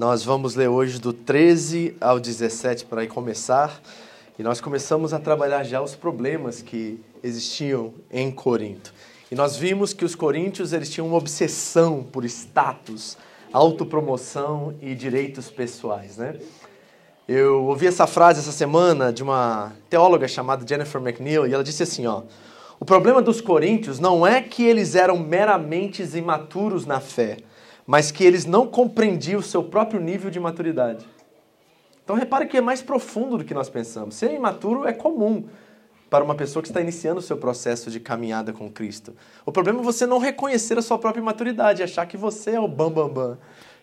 Nós vamos ler hoje do 13 ao 17 para começar. E nós começamos a trabalhar já os problemas que existiam em Corinto. E nós vimos que os coríntios eles tinham uma obsessão por status, autopromoção e direitos pessoais, né? Eu ouvi essa frase essa semana de uma teóloga chamada Jennifer McNeil e ela disse assim, ó: "O problema dos coríntios não é que eles eram meramente imaturos na fé, mas que eles não compreendiam o seu próprio nível de maturidade." Então repare que é mais profundo do que nós pensamos. Ser imaturo é comum para uma pessoa que está iniciando o seu processo de caminhada com Cristo. O problema é você não reconhecer a sua própria maturidade, achar que você é o bam bam bam,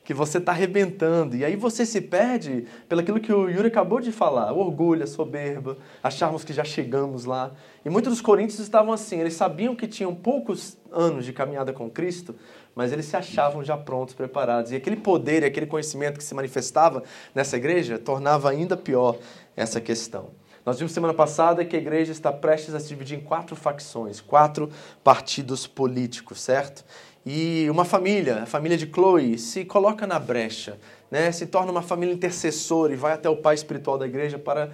que você está arrebentando. E aí você se perde pelaquilo que o Yuri acabou de falar, o orgulho, a soberba, acharmos que já chegamos lá. E muitos dos coríntios estavam assim, eles sabiam que tinham poucos anos de caminhada com Cristo, mas eles se achavam já prontos, preparados. E aquele poder aquele conhecimento que se manifestava nessa igreja tornava ainda pior essa questão. Nós vimos semana passada que a igreja está prestes a se dividir em quatro facções, quatro partidos políticos, certo? E uma família, a família de Chloe, se coloca na brecha, né? se torna uma família intercessora e vai até o pai espiritual da igreja para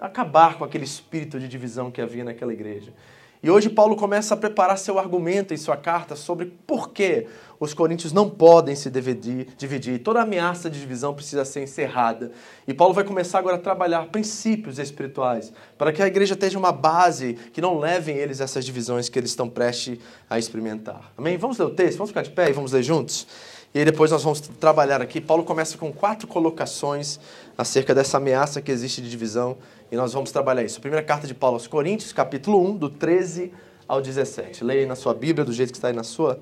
acabar com aquele espírito de divisão que havia naquela igreja. E hoje Paulo começa a preparar seu argumento em sua carta sobre por que os coríntios não podem se dividir, dividir. Toda ameaça de divisão precisa ser encerrada. E Paulo vai começar agora a trabalhar princípios espirituais para que a igreja tenha uma base que não levem eles a essas divisões que eles estão prestes a experimentar. Amém? Vamos ler o texto? Vamos ficar de pé e vamos ler juntos? E aí depois nós vamos trabalhar aqui. Paulo começa com quatro colocações acerca dessa ameaça que existe de divisão e nós vamos trabalhar isso. Primeira carta de Paulo aos Coríntios, capítulo 1, do 13 ao 17. Leia aí na sua Bíblia, do jeito que está aí na sua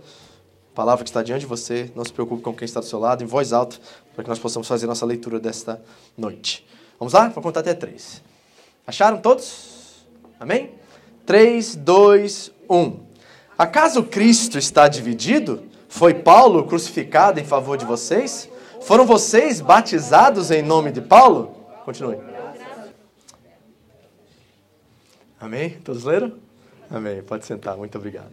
palavra que está diante de você. Não se preocupe com quem está do seu lado, em voz alta, para que nós possamos fazer nossa leitura desta noite. Vamos lá? Vou contar até três. Acharam todos? Amém? 3, 2, 1. Acaso Cristo está dividido? Foi Paulo crucificado em favor de vocês? Foram vocês batizados em nome de Paulo? Continue. Amém? Todos leram? Amém. Pode sentar. Muito obrigado.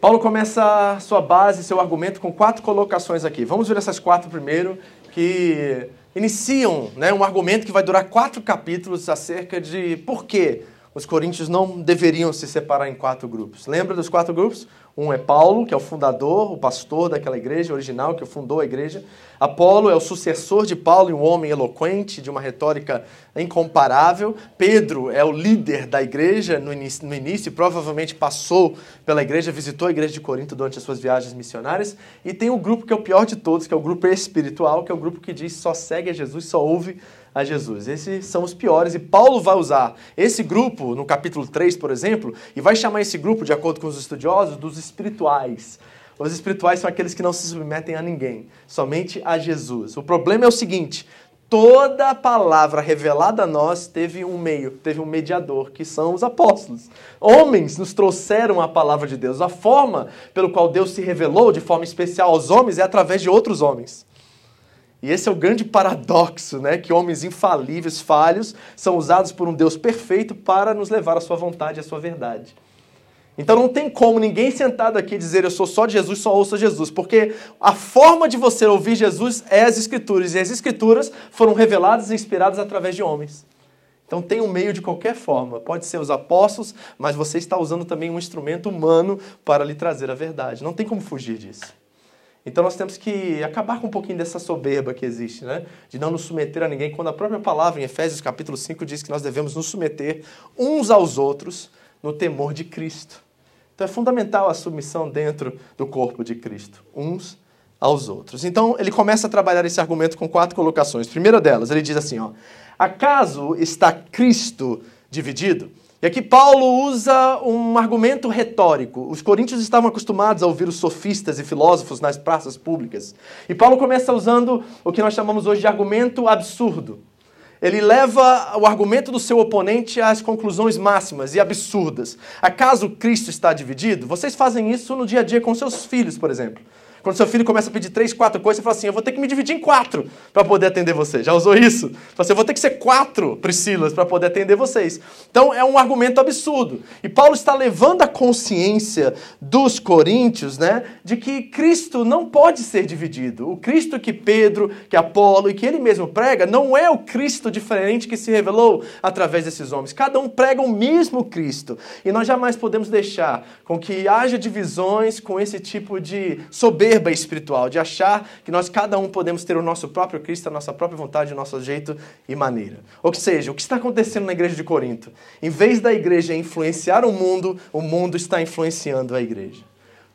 Paulo começa sua base, seu argumento com quatro colocações aqui. Vamos ver essas quatro primeiro, que iniciam né, um argumento que vai durar quatro capítulos acerca de por que os coríntios não deveriam se separar em quatro grupos. Lembra dos quatro grupos? Um é Paulo, que é o fundador, o pastor daquela igreja original que fundou a igreja. Apolo é o sucessor de Paulo e um homem eloquente, de uma retórica incomparável. Pedro é o líder da igreja no início, no início, provavelmente passou pela igreja, visitou a igreja de Corinto durante as suas viagens missionárias. E tem o grupo que é o pior de todos, que é o grupo espiritual, que é o grupo que diz só segue a Jesus, só ouve a Jesus. Esses são os piores e Paulo vai usar esse grupo no capítulo 3, por exemplo, e vai chamar esse grupo, de acordo com os estudiosos, dos espirituais. Os espirituais são aqueles que não se submetem a ninguém, somente a Jesus. O problema é o seguinte: toda palavra revelada a nós teve um meio, teve um mediador, que são os apóstolos. Homens nos trouxeram a palavra de Deus. A forma pelo qual Deus se revelou de forma especial aos homens é através de outros homens. E esse é o grande paradoxo, né? Que homens infalíveis, falhos, são usados por um Deus perfeito para nos levar à sua vontade e à sua verdade. Então não tem como ninguém sentado aqui dizer eu sou só de Jesus, só ouça Jesus, porque a forma de você ouvir Jesus é as Escrituras, e as Escrituras foram reveladas e inspiradas através de homens. Então tem um meio de qualquer forma, pode ser os apóstolos, mas você está usando também um instrumento humano para lhe trazer a verdade. Não tem como fugir disso. Então nós temos que acabar com um pouquinho dessa soberba que existe, né? De não nos submeter a ninguém, quando a própria palavra em Efésios capítulo 5 diz que nós devemos nos submeter uns aos outros no temor de Cristo. Então é fundamental a submissão dentro do corpo de Cristo, uns aos outros. Então ele começa a trabalhar esse argumento com quatro colocações. Primeira delas, ele diz assim, ó: Acaso está Cristo dividido? E aqui Paulo usa um argumento retórico. Os coríntios estavam acostumados a ouvir os sofistas e filósofos nas praças públicas. E Paulo começa usando o que nós chamamos hoje de argumento absurdo. Ele leva o argumento do seu oponente às conclusões máximas e absurdas. Acaso Cristo está dividido? Vocês fazem isso no dia a dia com seus filhos, por exemplo. Quando seu filho começa a pedir três, quatro coisas, você fala assim: eu vou ter que me dividir em quatro para poder atender você. Já usou isso? Você assim, eu vou ter que ser quatro Priscilas para poder atender vocês. Então é um argumento absurdo. E Paulo está levando a consciência dos coríntios, né, de que Cristo não pode ser dividido. O Cristo que Pedro, que Apolo e que ele mesmo prega não é o Cristo diferente que se revelou através desses homens. Cada um prega o mesmo Cristo. E nós jamais podemos deixar com que haja divisões com esse tipo de soberba soberba espiritual, de achar que nós cada um podemos ter o nosso próprio Cristo, a nossa própria vontade, o nosso jeito e maneira. Ou seja, o que está acontecendo na igreja de Corinto? Em vez da igreja influenciar o mundo, o mundo está influenciando a igreja.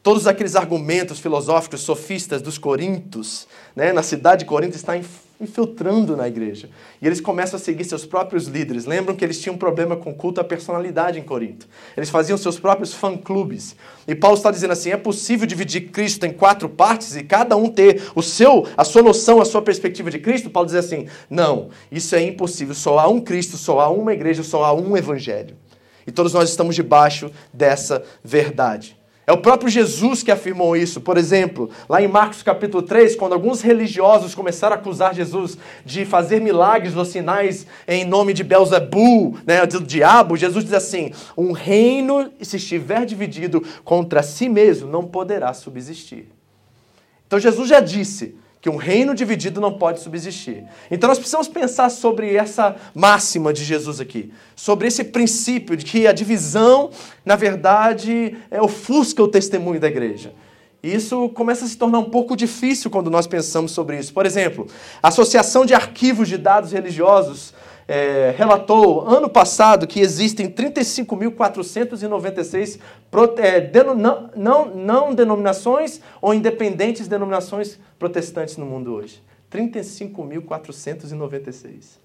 Todos aqueles argumentos filosóficos sofistas dos corintos, né, na cidade de Corinto, está infiltrando na igreja. E eles começam a seguir seus próprios líderes. Lembram que eles tinham um problema com culto à personalidade em Corinto. Eles faziam seus próprios fã-clubes. E Paulo está dizendo assim: é possível dividir Cristo em quatro partes e cada um ter o seu, a sua noção, a sua perspectiva de Cristo? Paulo diz assim: não, isso é impossível. Só há um Cristo, só há uma igreja, só há um evangelho. E todos nós estamos debaixo dessa verdade. É o próprio Jesus que afirmou isso. Por exemplo, lá em Marcos capítulo 3, quando alguns religiosos começaram a acusar Jesus de fazer milagres ou sinais em nome de Belzebu, né, do diabo, Jesus diz assim: um reino, se estiver dividido contra si mesmo, não poderá subsistir. Então Jesus já disse: que um reino dividido não pode subsistir. Então nós precisamos pensar sobre essa máxima de Jesus aqui, sobre esse princípio de que a divisão, na verdade, é ofusca o testemunho da igreja. E isso começa a se tornar um pouco difícil quando nós pensamos sobre isso. Por exemplo, a Associação de Arquivos de Dados Religiosos é, relatou ano passado que existem 35.496 é, não, não, não denominações ou independentes denominações protestantes no mundo hoje. 35.496.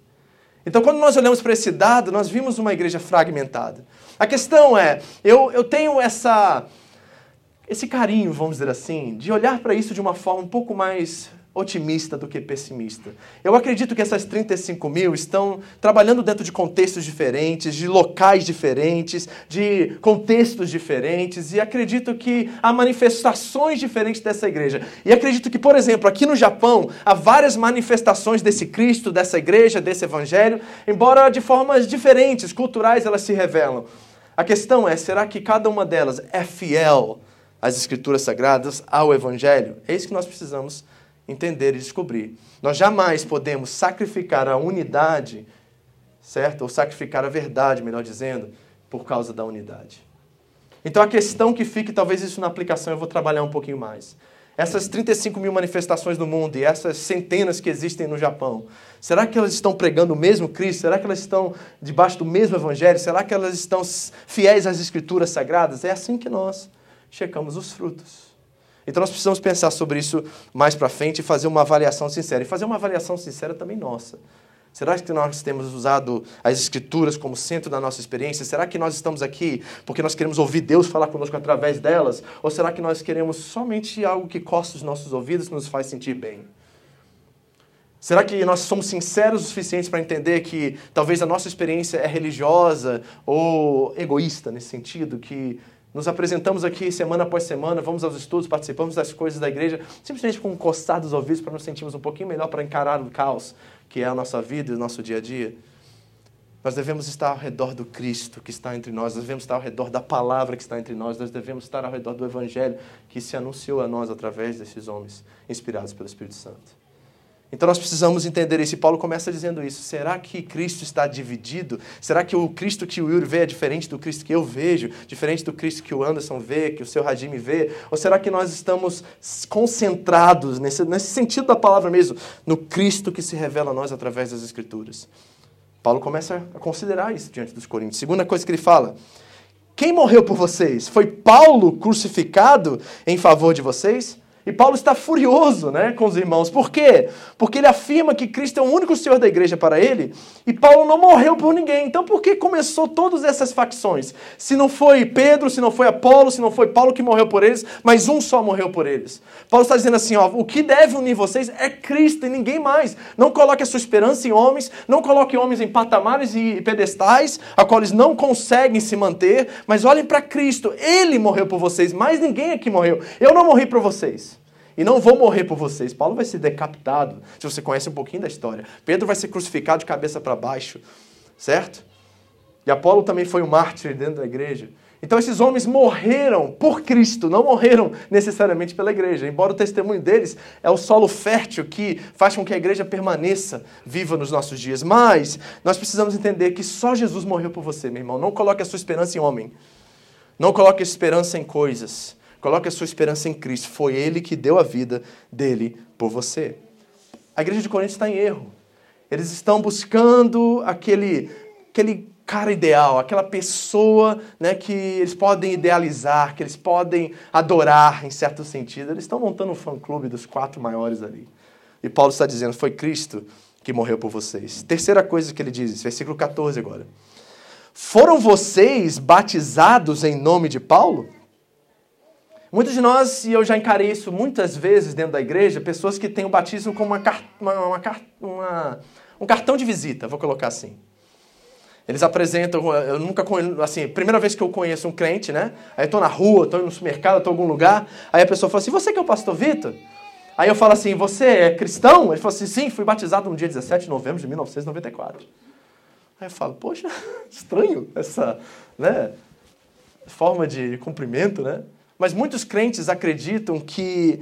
Então, quando nós olhamos para esse dado, nós vimos uma igreja fragmentada. A questão é, eu, eu tenho essa, esse carinho, vamos dizer assim, de olhar para isso de uma forma um pouco mais otimista do que pessimista. Eu acredito que essas 35 mil estão trabalhando dentro de contextos diferentes, de locais diferentes, de contextos diferentes, e acredito que há manifestações diferentes dessa igreja. E acredito que, por exemplo, aqui no Japão, há várias manifestações desse Cristo, dessa igreja, desse evangelho, embora de formas diferentes, culturais, elas se revelam. A questão é: será que cada uma delas é fiel às Escrituras Sagradas, ao Evangelho? É isso que nós precisamos entender e descobrir. Nós jamais podemos sacrificar a unidade, certo? Ou sacrificar a verdade, melhor dizendo, por causa da unidade. Então a questão que fica, talvez isso na aplicação eu vou trabalhar um pouquinho mais. Essas 35 mil manifestações no mundo e essas centenas que existem no Japão, será que elas estão pregando o mesmo Cristo? Será que elas estão debaixo do mesmo Evangelho? Será que elas estão fiéis às Escrituras Sagradas? É assim que nós checamos os frutos. Então nós precisamos pensar sobre isso mais para frente e fazer uma avaliação sincera. E fazer uma avaliação sincera também nossa. Será que nós temos usado as Escrituras como centro da nossa experiência? Será que nós estamos aqui porque nós queremos ouvir Deus falar conosco através delas? Ou será que nós queremos somente algo que costa os nossos ouvidos e nos faz sentir bem? Será que nós somos sinceros o suficiente para entender que talvez a nossa experiência é religiosa ou egoísta nesse sentido, que nos apresentamos aqui semana após semana, vamos aos estudos, participamos das coisas da igreja, simplesmente com um coçar dos ouvidos para nos sentirmos um pouquinho melhor para encarar o caos que é a nossa vida e o nosso dia a dia. Nós devemos estar ao redor do Cristo que está entre nós, nós devemos estar ao redor da palavra que está entre nós, nós devemos estar ao redor do Evangelho que se anunciou a nós através desses homens inspirados pelo Espírito Santo. Então nós precisamos entender isso. E Paulo começa dizendo isso. Será que Cristo está dividido? Será que o Cristo que o Yuri vê é diferente do Cristo que eu vejo? Diferente do Cristo que o Anderson vê, que o seu Radime vê? Ou será que nós estamos concentrados, nesse, nesse sentido da palavra mesmo, no Cristo que se revela a nós através das Escrituras? Paulo começa a considerar isso diante dos Coríntios. Segunda coisa que ele fala: quem morreu por vocês? Foi Paulo crucificado em favor de vocês? E Paulo está furioso né, com os irmãos. Por quê? Porque ele afirma que Cristo é o único Senhor da igreja para ele e Paulo não morreu por ninguém. Então por que começou todas essas facções? Se não foi Pedro, se não foi Apolo, se não foi Paulo que morreu por eles, mas um só morreu por eles. Paulo está dizendo assim: ó, o que deve unir vocês é Cristo e ninguém mais. Não coloque a sua esperança em homens, não coloque homens em patamares e pedestais, a qual eles não conseguem se manter, mas olhem para Cristo. Ele morreu por vocês, mais ninguém aqui morreu. Eu não morri por vocês e não vou morrer por vocês. Paulo vai ser decapitado, se você conhece um pouquinho da história. Pedro vai ser crucificado de cabeça para baixo, certo? E Apolo também foi um mártir dentro da igreja. Então esses homens morreram por Cristo, não morreram necessariamente pela igreja. Embora o testemunho deles é o solo fértil que faz com que a igreja permaneça viva nos nossos dias. Mas nós precisamos entender que só Jesus morreu por você, meu irmão. Não coloque a sua esperança em homem. Não coloque a esperança em coisas. Coloque a sua esperança em Cristo. Foi Ele que deu a vida dele por você. A igreja de Corinto está em erro. Eles estão buscando aquele, aquele cara ideal, aquela pessoa né, que eles podem idealizar, que eles podem adorar em certo sentido. Eles estão montando um fã-clube dos quatro maiores ali. E Paulo está dizendo: foi Cristo que morreu por vocês. Terceira coisa que ele diz, versículo 14 agora. Foram vocês batizados em nome de Paulo? Muitos de nós, e eu já encarei isso muitas vezes dentro da igreja, pessoas que têm o batismo como uma, uma, uma, um cartão de visita, vou colocar assim. Eles apresentam, eu nunca assim, primeira vez que eu conheço um crente, né? Aí eu tô na rua, tô no supermercado, tô em algum lugar, aí a pessoa fala assim: "Você que é o pastor Vitor?" Aí eu falo assim: "Você é cristão?" Ele fala assim: "Sim, fui batizado no dia 17 de novembro de 1994." Aí eu falo: "Poxa, estranho essa, né, forma de cumprimento, né?" Mas muitos crentes acreditam que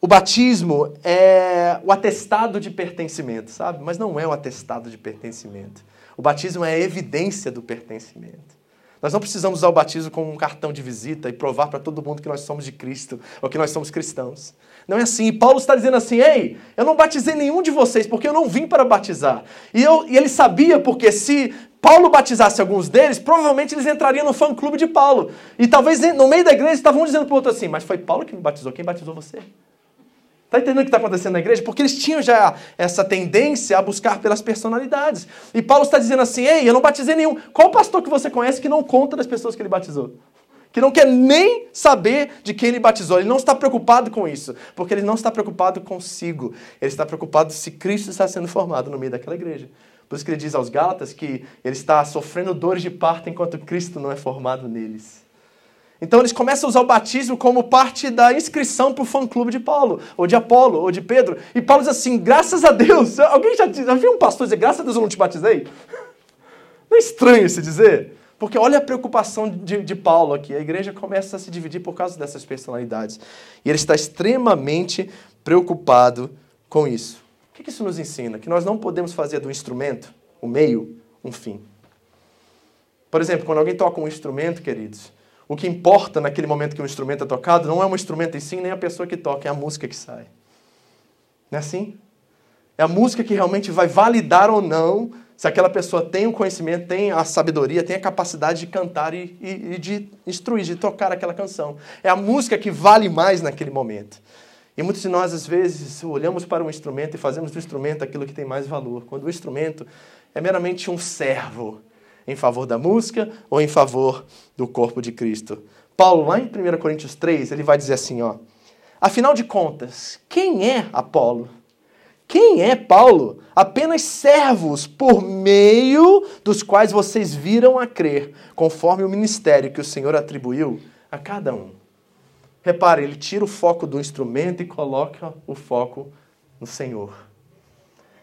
o batismo é o atestado de pertencimento, sabe? Mas não é o atestado de pertencimento. O batismo é a evidência do pertencimento. Nós não precisamos usar o batismo como um cartão de visita e provar para todo mundo que nós somos de Cristo ou que nós somos cristãos. Não é assim. E Paulo está dizendo assim: ei, eu não batizei nenhum de vocês porque eu não vim para batizar. E, eu, e ele sabia porque se Paulo batizasse alguns deles, provavelmente eles entrariam no fã-clube de Paulo. E talvez no meio da igreja estavam dizendo para o outro assim: Mas foi Paulo que me batizou, quem batizou você? Está entendendo o que está acontecendo na igreja? Porque eles tinham já essa tendência a buscar pelas personalidades. E Paulo está dizendo assim: Ei, eu não batizei nenhum. Qual pastor que você conhece que não conta das pessoas que ele batizou? Que não quer nem saber de quem ele batizou. Ele não está preocupado com isso. Porque ele não está preocupado consigo. Ele está preocupado se Cristo está sendo formado no meio daquela igreja. Por isso que ele diz aos Gálatas que ele está sofrendo dores de parto enquanto Cristo não é formado neles. Então eles começam a usar o batismo como parte da inscrição para o fã-clube de Paulo, ou de Apolo, ou de Pedro. E Paulo diz assim, graças a Deus. Alguém já, já viu um pastor dizer, graças a Deus eu não te batizei? Não é estranho se dizer? Porque olha a preocupação de, de Paulo aqui. A igreja começa a se dividir por causa dessas personalidades. E ele está extremamente preocupado com isso. O que isso nos ensina? Que nós não podemos fazer do instrumento, o meio, um fim. Por exemplo, quando alguém toca um instrumento, queridos, o que importa naquele momento que o instrumento é tocado não é o instrumento em si, nem a pessoa que toca, é a música que sai. Não é assim? É a música que realmente vai validar ou não se aquela pessoa tem o conhecimento, tem a sabedoria, tem a capacidade de cantar e, e, e de instruir, de tocar aquela canção. É a música que vale mais naquele momento. E muitos de nós, às vezes, olhamos para um instrumento e fazemos do instrumento aquilo que tem mais valor, quando o instrumento é meramente um servo em favor da música ou em favor do corpo de Cristo. Paulo, lá em 1 Coríntios 3, ele vai dizer assim, ó, Afinal de contas, quem é Apolo? Quem é Paulo? Apenas servos por meio dos quais vocês viram a crer, conforme o ministério que o Senhor atribuiu a cada um. Repare, ele tira o foco do instrumento e coloca o foco no Senhor.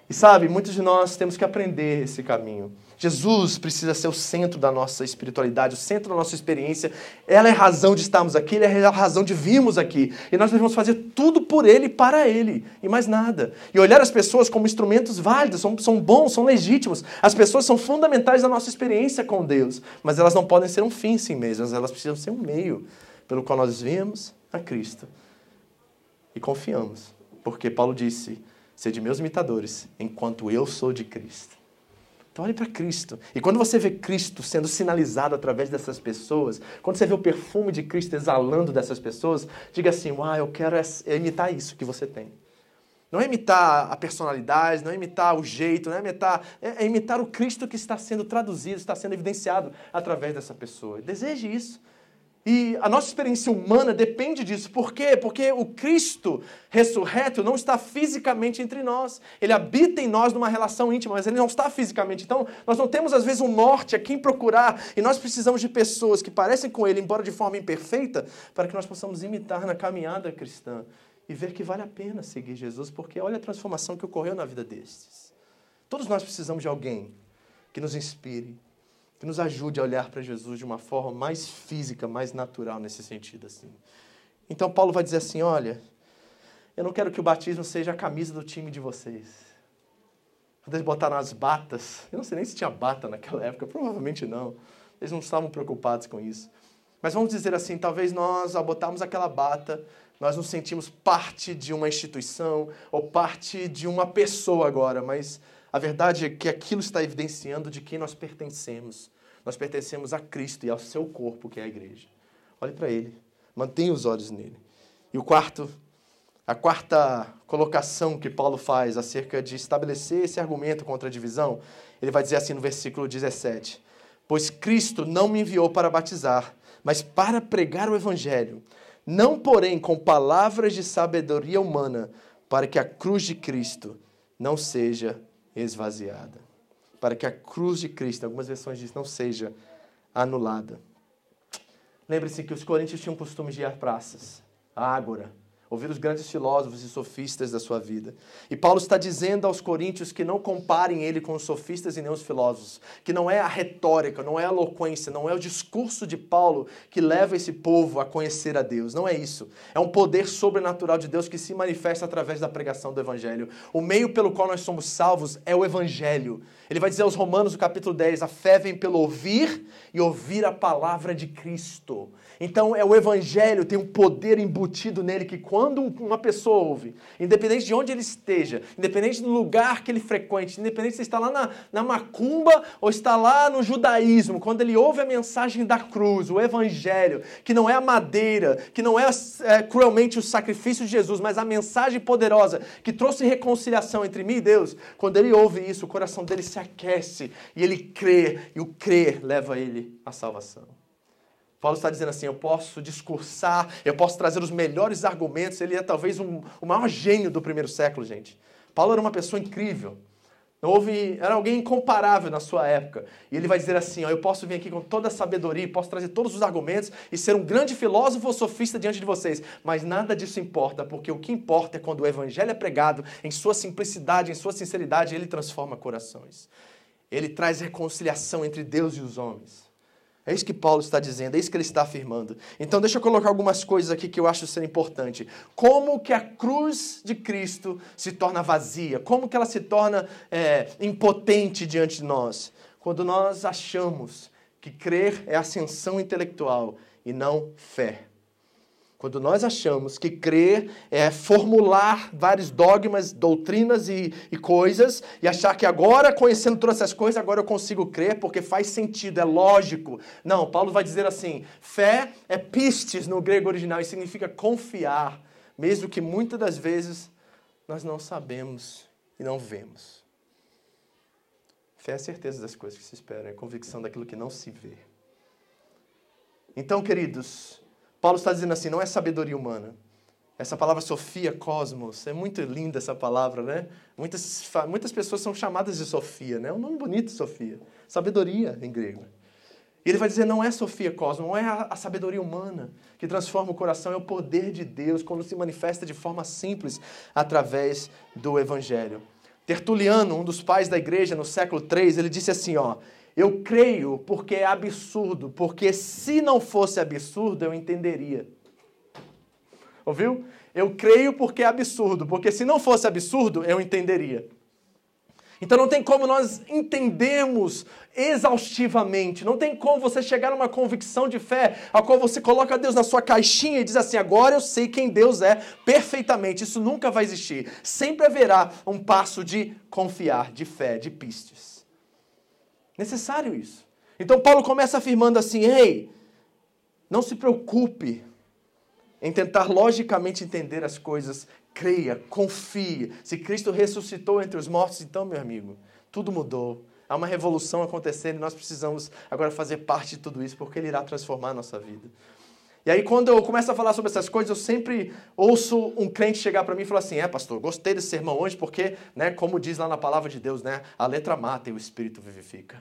E sabe, muitos de nós temos que aprender esse caminho. Jesus precisa ser o centro da nossa espiritualidade, o centro da nossa experiência. Ela é a razão de estarmos aqui, ele é a razão de virmos aqui. E nós devemos fazer tudo por ele para ele, e mais nada. E olhar as pessoas como instrumentos válidos, são, são bons, são legítimos. As pessoas são fundamentais da nossa experiência com Deus, mas elas não podem ser um fim em si mesmas, elas precisam ser um meio pelo qual nós vemos a Cristo e confiamos. Porque Paulo disse: Sede meus imitadores, enquanto eu sou de Cristo. Então olhe para Cristo. E quando você vê Cristo sendo sinalizado através dessas pessoas, quando você vê o perfume de Cristo exalando dessas pessoas, diga assim: "Ah, eu quero imitar isso que você tem". Não é imitar a personalidade, não é imitar o jeito, não é imitar, é, é imitar o Cristo que está sendo traduzido, está sendo evidenciado através dessa pessoa. Deseje isso. E a nossa experiência humana depende disso. Por quê? Porque o Cristo ressurreto não está fisicamente entre nós. Ele habita em nós numa relação íntima, mas ele não está fisicamente. Então, nós não temos, às vezes, um norte a quem procurar. E nós precisamos de pessoas que parecem com ele, embora de forma imperfeita, para que nós possamos imitar na caminhada cristã e ver que vale a pena seguir Jesus, porque olha a transformação que ocorreu na vida destes. Todos nós precisamos de alguém que nos inspire, que nos ajude a olhar para Jesus de uma forma mais física, mais natural nesse sentido assim. Então Paulo vai dizer assim, olha, eu não quero que o batismo seja a camisa do time de vocês. Eles botaram as batas, eu não sei nem se tinha bata naquela época, provavelmente não. Eles não estavam preocupados com isso. Mas vamos dizer assim, talvez nós, ao botarmos aquela bata, nós nos sentimos parte de uma instituição ou parte de uma pessoa agora, mas a verdade é que aquilo está evidenciando de quem nós pertencemos. Nós pertencemos a Cristo e ao seu corpo, que é a igreja. Olhe para ele, mantenha os olhos nele. E o quarto, a quarta colocação que Paulo faz acerca de estabelecer esse argumento contra a divisão, ele vai dizer assim no versículo 17: Pois Cristo não me enviou para batizar, mas para pregar o evangelho, não porém com palavras de sabedoria humana, para que a cruz de Cristo não seja esvaziada. Para que a cruz de Cristo, algumas versões dizem, não seja anulada. Lembre-se que os coríntios tinham costume de ir praças, a ágora, ouvir os grandes filósofos e sofistas da sua vida. E Paulo está dizendo aos coríntios que não comparem ele com os sofistas e nem os filósofos, que não é a retórica, não é a eloquência, não é o discurso de Paulo que leva esse povo a conhecer a Deus. Não é isso. É um poder sobrenatural de Deus que se manifesta através da pregação do evangelho. O meio pelo qual nós somos salvos é o evangelho. Ele vai dizer aos Romanos, no capítulo 10, a fé vem pelo ouvir e ouvir a palavra de Cristo. Então, é o evangelho, tem um poder embutido nele que quando uma pessoa ouve, independente de onde ele esteja, independente do lugar que ele frequente, independente se está lá na, na macumba ou está lá no judaísmo, quando ele ouve a mensagem da cruz, o evangelho, que não é a madeira, que não é, é cruelmente o sacrifício de Jesus, mas a mensagem poderosa que trouxe reconciliação entre mim e Deus, quando ele ouve isso, o coração dele se aquece e ele crê, e o crer leva ele à salvação. Paulo está dizendo assim: eu posso discursar, eu posso trazer os melhores argumentos. Ele é talvez um, o maior gênio do primeiro século, gente. Paulo era uma pessoa incrível. Houve, era alguém incomparável na sua época. E ele vai dizer assim: ó, Eu posso vir aqui com toda a sabedoria, posso trazer todos os argumentos e ser um grande filósofo ou sofista diante de vocês. Mas nada disso importa, porque o que importa é quando o evangelho é pregado, em sua simplicidade, em sua sinceridade, ele transforma corações. Ele traz reconciliação entre Deus e os homens. É isso que Paulo está dizendo, é isso que ele está afirmando. Então, deixa eu colocar algumas coisas aqui que eu acho ser importante. Como que a cruz de Cristo se torna vazia? Como que ela se torna é, impotente diante de nós? Quando nós achamos que crer é ascensão intelectual e não fé. Quando nós achamos que crer é formular vários dogmas, doutrinas e, e, coisas, e achar que agora, conhecendo todas essas coisas, agora eu consigo crer porque faz sentido, é lógico. Não, Paulo vai dizer assim: fé é pistes no grego original e significa confiar, mesmo que muitas das vezes nós não sabemos e não vemos. Fé é a certeza das coisas que se esperam, é a convicção daquilo que não se vê. Então, queridos, Paulo está dizendo assim, não é sabedoria humana. Essa palavra Sofia, cosmos, é muito linda essa palavra, né? Muitas, muitas pessoas são chamadas de Sofia, né? É um nome bonito, Sofia. Sabedoria em grego. E ele vai dizer: não é Sofia Cosmo, não é a, sabedoria humana que transforma o coração, é o poder de Deus quando se manifesta de forma simples através do Evangelho. Tertuliano, um dos pais da igreja no século III, ele disse assim: ó, eu creio porque é absurdo, porque se não fosse absurdo eu entenderia. Ouviu? Eu creio porque é absurdo, porque se não fosse absurdo eu entenderia. Então não tem como nós entendermos exaustivamente, não tem como você chegar a uma convicção de fé, a qual você coloca Deus na sua caixinha e diz assim: agora eu sei quem Deus é perfeitamente. Isso nunca vai existir. Sempre haverá um passo de confiar, de fé, de pistes. Necessário isso. Então Paulo começa afirmando assim: ei, não se preocupe em tentar logicamente entender as coisas creia, confie. Se Cristo ressuscitou entre os mortos, então, meu amigo, tudo mudou. Há uma revolução acontecendo e nós precisamos agora fazer parte de tudo isso, porque Ele irá transformar a nossa vida. E aí, quando eu começo a falar sobre essas coisas, eu sempre ouço um crente chegar para mim e falar assim: É, pastor, gostei desse sermão hoje, porque, né, como diz lá na palavra de Deus, né, a letra mata e o espírito vivifica.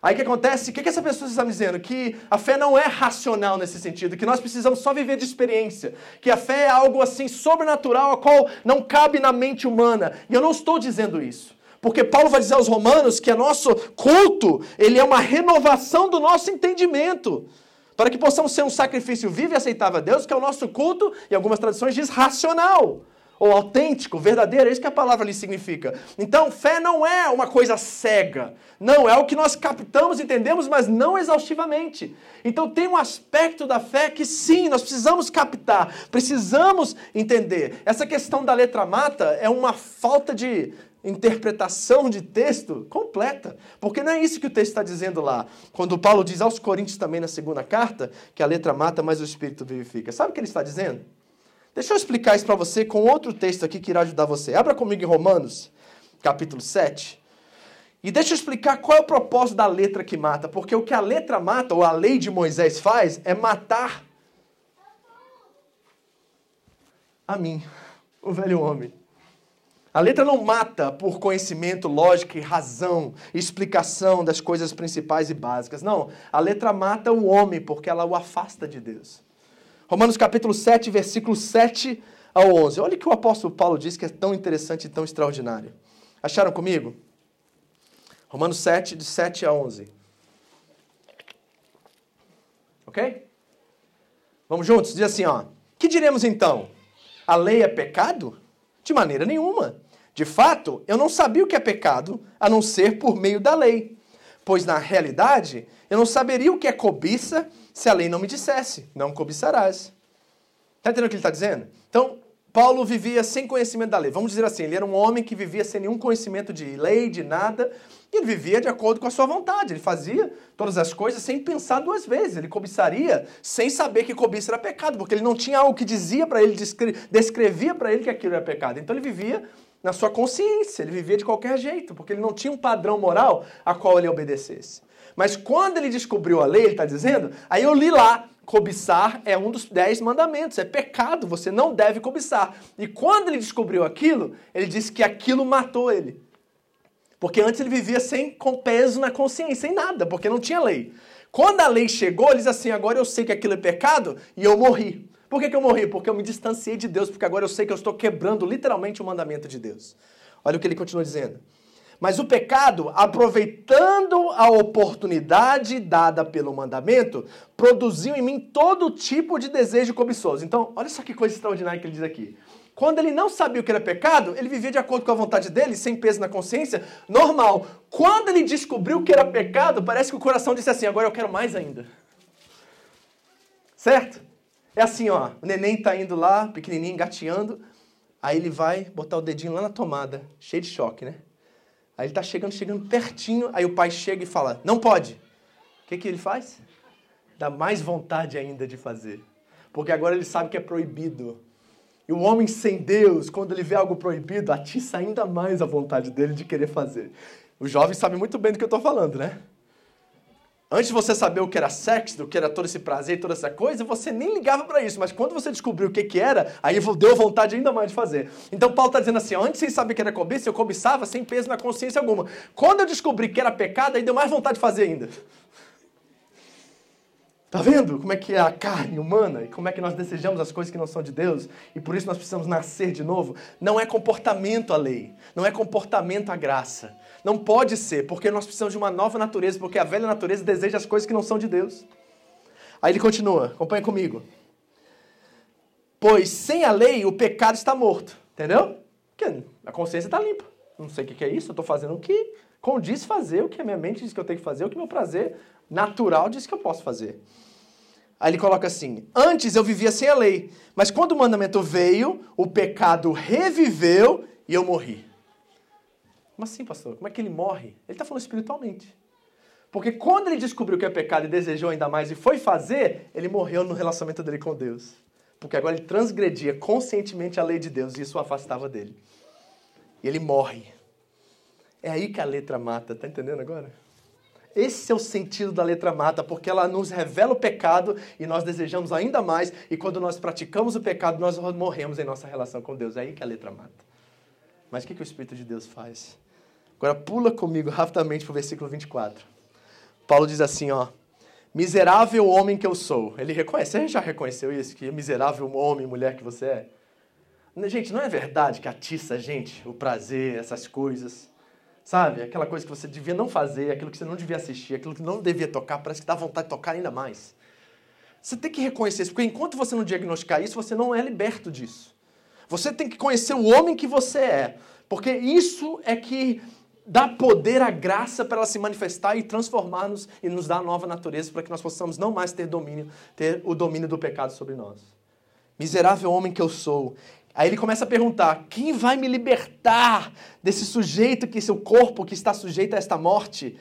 Aí o que acontece? O que, que essa pessoa está me dizendo? Que a fé não é racional nesse sentido, que nós precisamos só viver de experiência, que a fé é algo assim sobrenatural, a qual não cabe na mente humana. E eu não estou dizendo isso. Porque Paulo vai dizer aos romanos que o nosso culto, ele é uma renovação do nosso entendimento. Para que possamos ser um sacrifício vivo e aceitável a Deus, que é o nosso culto, e algumas tradições diz racional ou autêntico, verdadeiro, é isso que a palavra ali significa. Então, fé não é uma coisa cega. Não, é o que nós captamos, entendemos, mas não exaustivamente. Então, tem um aspecto da fé que sim, nós precisamos captar, precisamos entender. Essa questão da letra mata é uma falta de interpretação de texto completa. Porque não é isso que o texto está dizendo lá. Quando Paulo diz aos Coríntios também na segunda carta, que a letra mata, mas o Espírito vivifica. Sabe o que ele está dizendo? Deixa eu explicar isso para você com outro texto aqui que irá ajudar você. Abra comigo em Romanos, capítulo 7. E deixa eu explicar qual é o propósito da letra que mata. Porque o que a letra mata, ou a lei de Moisés faz, é matar a mim, o velho homem. A letra não mata por conhecimento, lógica e razão, explicação das coisas principais e básicas. Não, a letra mata o homem porque ela o afasta de Deus. Romanos capítulo 7, versículo 7 ao 11. Olha o que o apóstolo Paulo diz que é tão interessante e tão extraordinário. Acharam comigo? Romanos 7, de 7 a 11. Ok? Vamos juntos? Diz assim, ó. Que diremos então? A lei é pecado? De maneira nenhuma. De fato, eu não sabia o que é pecado, a não ser por meio da lei. Pois na realidade, eu não saberia o que é cobiça se a lei não me dissesse, não cobiçarás. Está entendendo o que ele está dizendo? Então, Paulo vivia sem conhecimento da lei. Vamos dizer assim, ele era um homem que vivia sem nenhum conhecimento de lei, de nada, e ele vivia de acordo com a sua vontade. Ele fazia todas as coisas sem pensar duas vezes. Ele cobiçaria sem saber que cobiça era pecado, porque ele não tinha algo que dizia para ele, descrevia para ele que aquilo era pecado. Então ele vivia na sua consciência, ele vivia de qualquer jeito, porque ele não tinha um padrão moral a qual ele obedecesse. Mas quando ele descobriu a lei, ele está dizendo, aí eu li lá, cobiçar é um dos dez mandamentos, é pecado, você não deve cobiçar. E quando ele descobriu aquilo, ele disse que aquilo matou ele. Porque antes ele vivia sem com peso na consciência, sem nada, porque não tinha lei. Quando a lei chegou, ele disse assim: agora eu sei que aquilo é pecado e eu morri. Por que, que eu morri? Porque eu me distanciei de Deus, porque agora eu sei que eu estou quebrando literalmente o mandamento de Deus. Olha o que ele continua dizendo. Mas o pecado, aproveitando a oportunidade dada pelo mandamento, produziu em mim todo tipo de desejo cobiçoso. Então, olha só que coisa extraordinária que ele diz aqui. Quando ele não sabia o que era pecado, ele vivia de acordo com a vontade dele, sem peso na consciência, normal. Quando ele descobriu que era pecado, parece que o coração disse assim: agora eu quero mais ainda. Certo? É assim, ó. O neném tá indo lá, pequenininho, engateando. Aí ele vai botar o dedinho lá na tomada, cheio de choque, né? Aí ele está chegando, chegando pertinho, aí o pai chega e fala: Não pode. O que, que ele faz? Dá mais vontade ainda de fazer. Porque agora ele sabe que é proibido. E o homem sem Deus, quando ele vê algo proibido, atiça ainda mais a vontade dele de querer fazer. O jovem sabe muito bem do que eu estou falando, né? Antes de você saber o que era sexo, o que era todo esse prazer e toda essa coisa, você nem ligava para isso. Mas quando você descobriu o que, que era, aí deu vontade ainda mais de fazer. Então Paulo está dizendo assim: antes sem saber que era cobiça, eu cobiçava sem peso na consciência alguma. Quando eu descobri que era pecado, aí deu mais vontade de fazer ainda. Tá vendo como é que é a carne humana e como é que nós desejamos as coisas que não são de Deus e por isso nós precisamos nascer de novo? Não é comportamento a lei, não é comportamento a graça. Não pode ser, porque nós precisamos de uma nova natureza, porque a velha natureza deseja as coisas que não são de Deus. Aí ele continua, acompanha comigo. Pois sem a lei o pecado está morto, entendeu? Porque a consciência está limpa. Não sei o que é isso, eu estou fazendo o que condiz fazer, o que a minha mente diz que eu tenho que fazer, o que meu prazer natural diz que eu posso fazer. Aí ele coloca assim: Antes eu vivia sem a lei, mas quando o mandamento veio, o pecado reviveu e eu morri. Como assim, pastor? Como é que ele morre? Ele está falando espiritualmente. Porque quando ele descobriu que é pecado e desejou ainda mais e foi fazer, ele morreu no relacionamento dele com Deus. Porque agora ele transgredia conscientemente a lei de Deus e isso o afastava dele. E ele morre. É aí que a letra mata, tá entendendo agora? Esse é o sentido da letra mata, porque ela nos revela o pecado e nós desejamos ainda mais, e quando nós praticamos o pecado, nós morremos em nossa relação com Deus. É aí que a letra mata. Mas o que, que o Espírito de Deus faz? Agora pula comigo rapidamente para o versículo 24. Paulo diz assim, ó. Miserável homem que eu sou. Ele reconhece, você já reconheceu isso? Que miserável homem, mulher que você é? Gente, não é verdade que atiça a gente o prazer, essas coisas? Sabe? Aquela coisa que você devia não fazer, aquilo que você não devia assistir, aquilo que não devia tocar, parece que dá vontade de tocar ainda mais. Você tem que reconhecer isso, porque enquanto você não diagnosticar isso, você não é liberto disso. Você tem que conhecer o homem que você é, porque isso é que dá poder à graça para ela se manifestar e transformar-nos e nos dar nova natureza para que nós possamos não mais ter domínio, ter o domínio do pecado sobre nós. Miserável homem que eu sou, Aí ele começa a perguntar: quem vai me libertar desse sujeito que seu corpo que está sujeito a esta morte?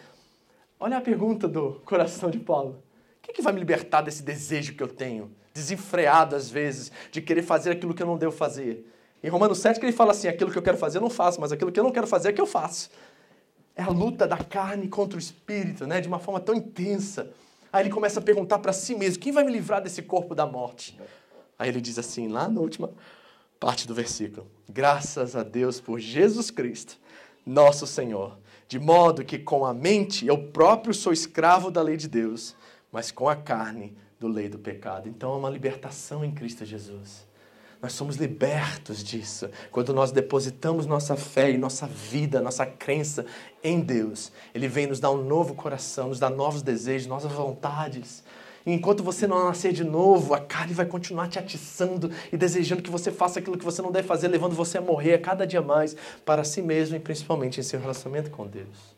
Olha a pergunta do coração de Paulo. Quem que vai me libertar desse desejo que eu tenho, desenfreado às vezes, de querer fazer aquilo que eu não devo fazer? Em Romanos 7 que ele fala assim: aquilo que eu quero fazer eu não faço, mas aquilo que eu não quero fazer é que eu faço. É a luta da carne contra o espírito, né? De uma forma tão intensa. Aí ele começa a perguntar para si mesmo: quem vai me livrar desse corpo da morte? Aí ele diz assim, lá na última parte do versículo. Graças a Deus por Jesus Cristo, nosso Senhor, de modo que com a mente eu próprio sou escravo da lei de Deus, mas com a carne do lei do pecado. Então é uma libertação em Cristo Jesus. Nós somos libertos disso quando nós depositamos nossa fé e nossa vida, nossa crença em Deus. Ele vem nos dar um novo coração, nos dar novos desejos, novas vontades. E enquanto você não nascer de novo, a carne vai continuar te atiçando e desejando que você faça aquilo que você não deve fazer, levando você a morrer a cada dia mais para si mesmo e principalmente em seu relacionamento com Deus.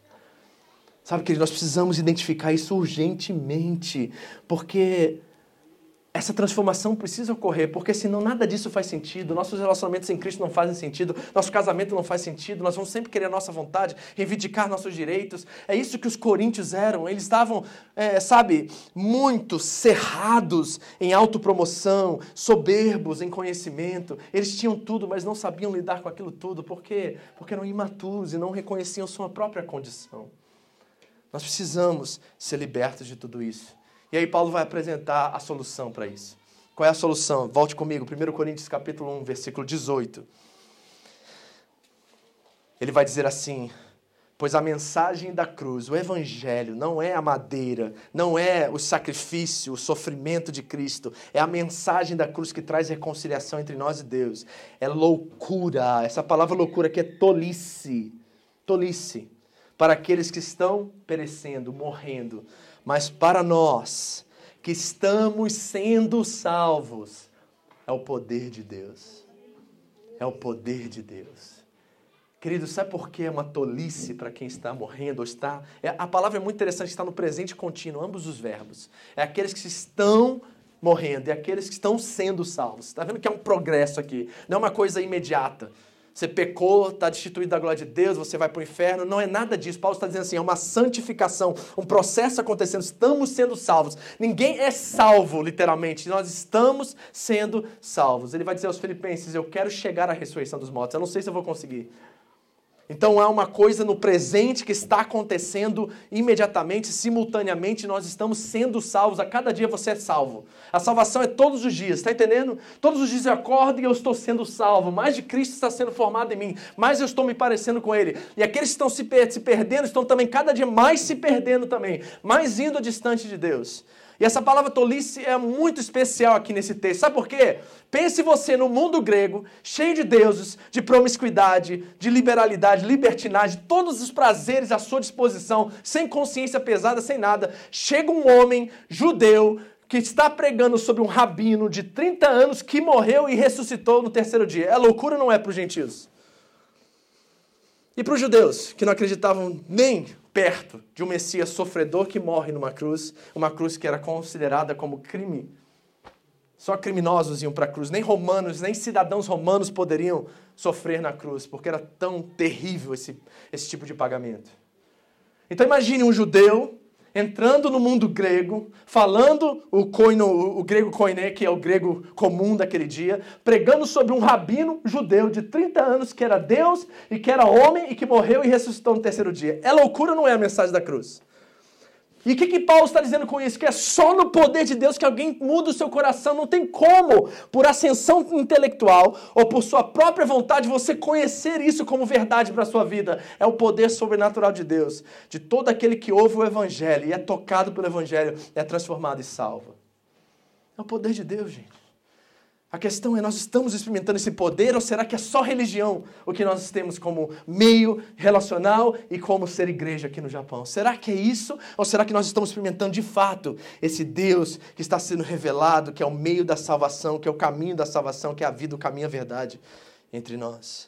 Sabe que nós precisamos identificar isso urgentemente, porque essa transformação precisa ocorrer, porque senão nada disso faz sentido, nossos relacionamentos em Cristo não fazem sentido, nosso casamento não faz sentido, nós vamos sempre querer a nossa vontade, reivindicar nossos direitos. É isso que os coríntios eram, eles estavam, é, sabe, muito cerrados em autopromoção, soberbos em conhecimento, eles tinham tudo, mas não sabiam lidar com aquilo tudo, por quê? Porque eram imaturos e não reconheciam sua própria condição. Nós precisamos ser libertos de tudo isso. E aí Paulo vai apresentar a solução para isso. Qual é a solução? Volte comigo, 1 Coríntios capítulo 1, versículo 18. Ele vai dizer assim: Pois a mensagem da cruz, o evangelho, não é a madeira, não é o sacrifício, o sofrimento de Cristo, é a mensagem da cruz que traz reconciliação entre nós e Deus. É loucura, essa palavra loucura que é tolice, tolice, para aqueles que estão perecendo, morrendo, mas para nós que estamos sendo salvos, é o poder de Deus. É o poder de Deus. Querido, sabe por que é uma tolice para quem está morrendo ou está. É, a palavra é muito interessante, está no presente contínuo, ambos os verbos. É aqueles que estão morrendo e aqueles que estão sendo salvos. Está vendo que é um progresso aqui, não é uma coisa imediata você pecou, está destituído da glória de Deus, você vai para o inferno. Não é nada disso. Paulo está dizendo assim: é uma santificação, um processo acontecendo. Estamos sendo salvos. Ninguém é salvo, literalmente. Nós estamos sendo salvos. Ele vai dizer aos Filipenses: Eu quero chegar à ressurreição dos mortos. Eu não sei se eu vou conseguir. Então há uma coisa no presente que está acontecendo imediatamente, simultaneamente, nós estamos sendo salvos. A cada dia você é salvo. A salvação é todos os dias, está entendendo? Todos os dias eu acordo e eu estou sendo salvo. Mais de Cristo está sendo formado em mim, mais eu estou me parecendo com Ele. E aqueles que estão se, per se perdendo estão também cada dia mais se perdendo também, mais indo distante de Deus. E essa palavra tolice é muito especial aqui nesse texto. Sabe por quê? Pense você no mundo grego, cheio de deuses, de promiscuidade, de liberalidade, libertinagem, todos os prazeres à sua disposição, sem consciência pesada, sem nada. Chega um homem judeu que está pregando sobre um rabino de 30 anos que morreu e ressuscitou no terceiro dia. É loucura ou não é para os gentios? E para os judeus, que não acreditavam nem perto de um Messias sofredor que morre numa cruz, uma cruz que era considerada como crime. Só criminosos iam para a cruz, nem romanos, nem cidadãos romanos poderiam sofrer na cruz, porque era tão terrível esse, esse tipo de pagamento. Então imagine um judeu entrando no mundo grego, falando o, koino, o grego koiné, que é o grego comum daquele dia, pregando sobre um rabino judeu de 30 anos que era Deus e que era homem e que morreu e ressuscitou no terceiro dia. É loucura ou não é a mensagem da cruz? E o que, que Paulo está dizendo com isso? Que é só no poder de Deus que alguém muda o seu coração. Não tem como, por ascensão intelectual ou por sua própria vontade, você conhecer isso como verdade para a sua vida. É o poder sobrenatural de Deus. De todo aquele que ouve o Evangelho e é tocado pelo Evangelho, é transformado e salvo. É o poder de Deus, gente. A questão é, nós estamos experimentando esse poder ou será que é só religião o que nós temos como meio relacional e como ser igreja aqui no Japão? Será que é isso ou será que nós estamos experimentando de fato esse Deus que está sendo revelado, que é o meio da salvação, que é o caminho da salvação, que é a vida, o caminho, a verdade entre nós?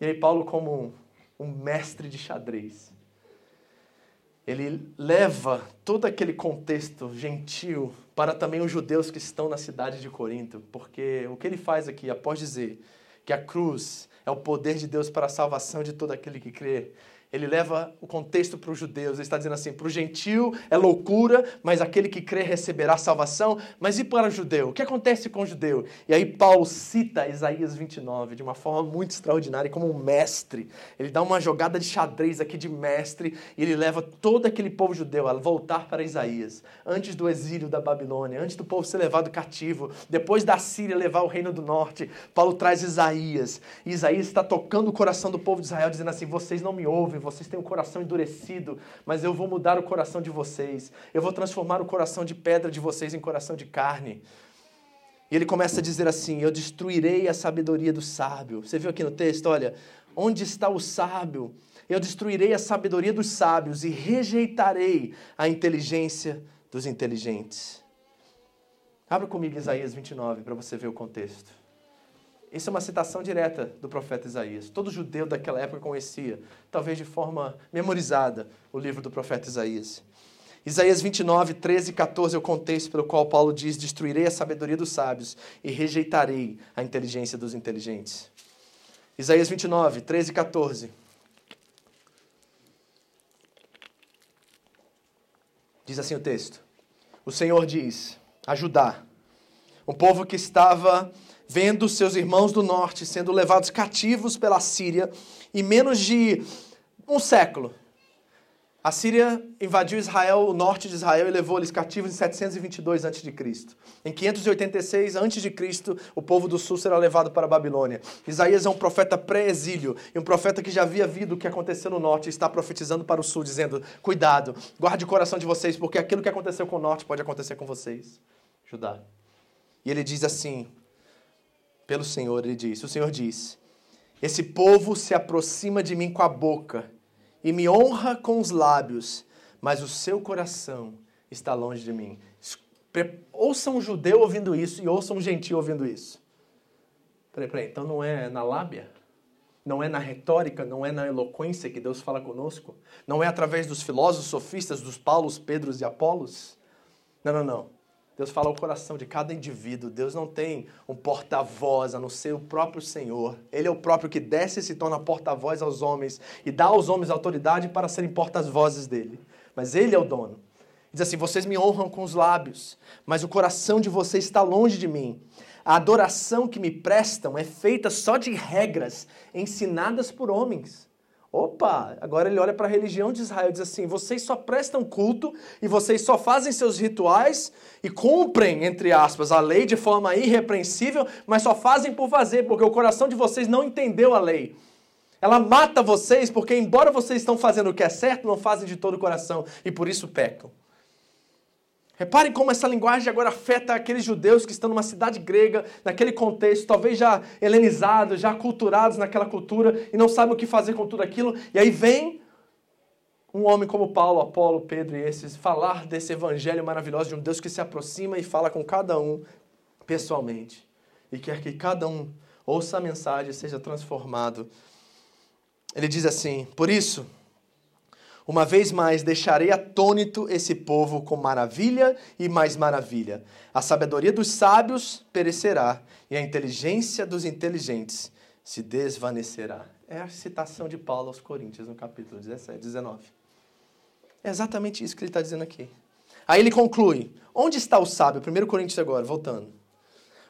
E aí, Paulo, como um mestre de xadrez, ele leva todo aquele contexto gentil para também os judeus que estão na cidade de Corinto, porque o que ele faz aqui, após dizer que a cruz é o poder de Deus para a salvação de todo aquele que crê, ele leva o contexto para os judeus. Ele está dizendo assim: para o gentil é loucura, mas aquele que crê receberá salvação. Mas e para o judeu? O que acontece com o judeu? E aí Paulo cita Isaías 29 de uma forma muito extraordinária, como um mestre. Ele dá uma jogada de xadrez aqui de mestre e ele leva todo aquele povo judeu a voltar para Isaías. Antes do exílio da Babilônia, antes do povo ser levado cativo, depois da Síria levar o reino do norte, Paulo traz Isaías. E Isaías está tocando o coração do povo de Israel, dizendo assim: vocês não me ouvem vocês têm o um coração endurecido, mas eu vou mudar o coração de vocês. Eu vou transformar o coração de pedra de vocês em coração de carne. E ele começa a dizer assim: Eu destruirei a sabedoria do sábio. Você viu aqui no texto? Olha, onde está o sábio? Eu destruirei a sabedoria dos sábios e rejeitarei a inteligência dos inteligentes. Abra comigo Isaías 29 para você ver o contexto. Isso é uma citação direta do profeta Isaías. Todo judeu daquela época conhecia, talvez de forma memorizada, o livro do profeta Isaías. Isaías 29, 13 e 14 é o contexto pelo qual Paulo diz: Destruirei a sabedoria dos sábios e rejeitarei a inteligência dos inteligentes. Isaías 29, 13 e 14. Diz assim o texto: O Senhor diz a Judá, um povo que estava vendo seus irmãos do norte sendo levados cativos pela Síria em menos de um século. A Síria invadiu Israel, o norte de Israel, e levou eles cativos em 722 a.C. Em 586 a.C., o povo do sul será levado para a Babilônia. Isaías é um profeta pré-exílio e um profeta que já havia visto o que aconteceu no norte e está profetizando para o sul, dizendo: Cuidado, guarde o coração de vocês, porque aquilo que aconteceu com o norte pode acontecer com vocês. Judá. E ele diz assim: pelo Senhor, ele diz: O Senhor diz: Esse povo se aproxima de mim com a boca e me honra com os lábios, mas o seu coração está longe de mim. Ouçam um judeu ouvindo isso e ouçam um gentil ouvindo isso. Peraí, peraí, então não é na lábia? Não é na retórica, não é na eloquência que Deus fala conosco? Não é através dos filósofos, sofistas, dos Paulos, Pedros e Apolos? Não, não, não. Deus fala ao coração de cada indivíduo. Deus não tem um porta-voz a não ser o próprio Senhor. Ele é o próprio que desce e se torna porta-voz aos homens e dá aos homens autoridade para serem porta-vozes dele. Mas ele é o dono. Diz assim: Vocês me honram com os lábios, mas o coração de vocês está longe de mim. A adoração que me prestam é feita só de regras ensinadas por homens. Opa, agora ele olha para a religião de Israel e diz assim: vocês só prestam culto e vocês só fazem seus rituais e cumprem, entre aspas, a lei de forma irrepreensível, mas só fazem por fazer, porque o coração de vocês não entendeu a lei. Ela mata vocês porque, embora vocês estão fazendo o que é certo, não fazem de todo o coração e por isso pecam. Reparem como essa linguagem agora afeta aqueles judeus que estão numa cidade grega, naquele contexto, talvez já helenizados, já culturados naquela cultura e não sabem o que fazer com tudo aquilo. E aí vem um homem como Paulo, Apolo, Pedro e esses falar desse evangelho maravilhoso de um Deus que se aproxima e fala com cada um pessoalmente e quer que cada um ouça a mensagem e seja transformado. Ele diz assim: Por isso, uma vez mais deixarei atônito esse povo com maravilha e mais maravilha. A sabedoria dos sábios perecerá e a inteligência dos inteligentes se desvanecerá. É a citação de Paulo aos Coríntios, no capítulo 17, 19. É exatamente isso que ele está dizendo aqui. Aí ele conclui: onde está o sábio? 1 Coríntios agora, voltando.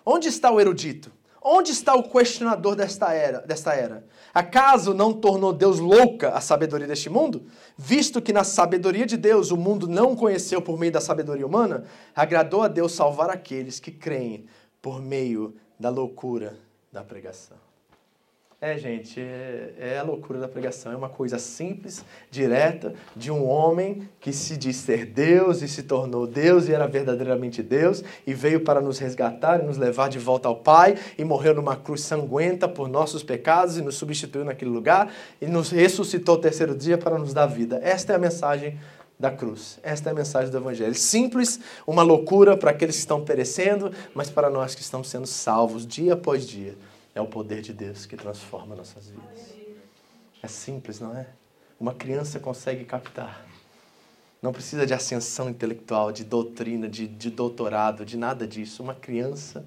Onde está o erudito? Onde está o questionador desta era, desta era? Acaso não tornou Deus louca a sabedoria deste mundo? Visto que na sabedoria de Deus o mundo não conheceu por meio da sabedoria humana, agradou a Deus salvar aqueles que creem por meio da loucura da pregação. É, gente, é, é, a loucura da pregação. É uma coisa simples, direta, de um homem que se diz ser Deus e se tornou Deus e era verdadeiramente Deus e veio para nos resgatar e nos levar de volta ao Pai e morreu numa cruz sanguenta por nossos pecados e nos substituiu naquele lugar e nos ressuscitou o terceiro dia para nos dar vida. Esta é a mensagem da cruz. Esta é a mensagem do Evangelho. Simples, uma loucura para aqueles que estão perecendo, mas para nós que estamos sendo salvos dia após dia. É o poder de Deus que transforma nossas vidas. É simples, não é? Uma criança consegue captar. Não precisa de ascensão intelectual, de doutrina, de, de doutorado, de nada disso. Uma criança,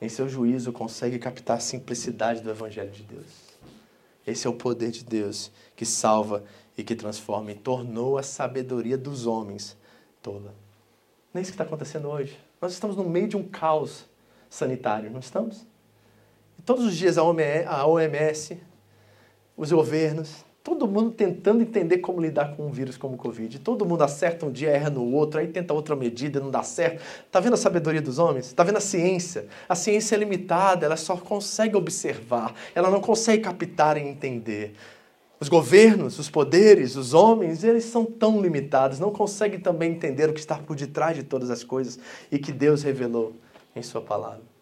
em seu juízo, consegue captar a simplicidade do Evangelho de Deus. Esse é o poder de Deus que salva e que transforma e tornou a sabedoria dos homens tola. Não é isso que está acontecendo hoje. Nós estamos no meio de um caos sanitário, não estamos? Todos os dias a OMS, os governos, todo mundo tentando entender como lidar com um vírus como o Covid. Todo mundo acerta um dia, erra no outro, aí tenta outra medida, não dá certo. Tá vendo a sabedoria dos homens? Tá vendo a ciência? A ciência é limitada, ela só consegue observar, ela não consegue captar e entender. Os governos, os poderes, os homens, eles são tão limitados, não conseguem também entender o que está por detrás de todas as coisas e que Deus revelou em Sua palavra.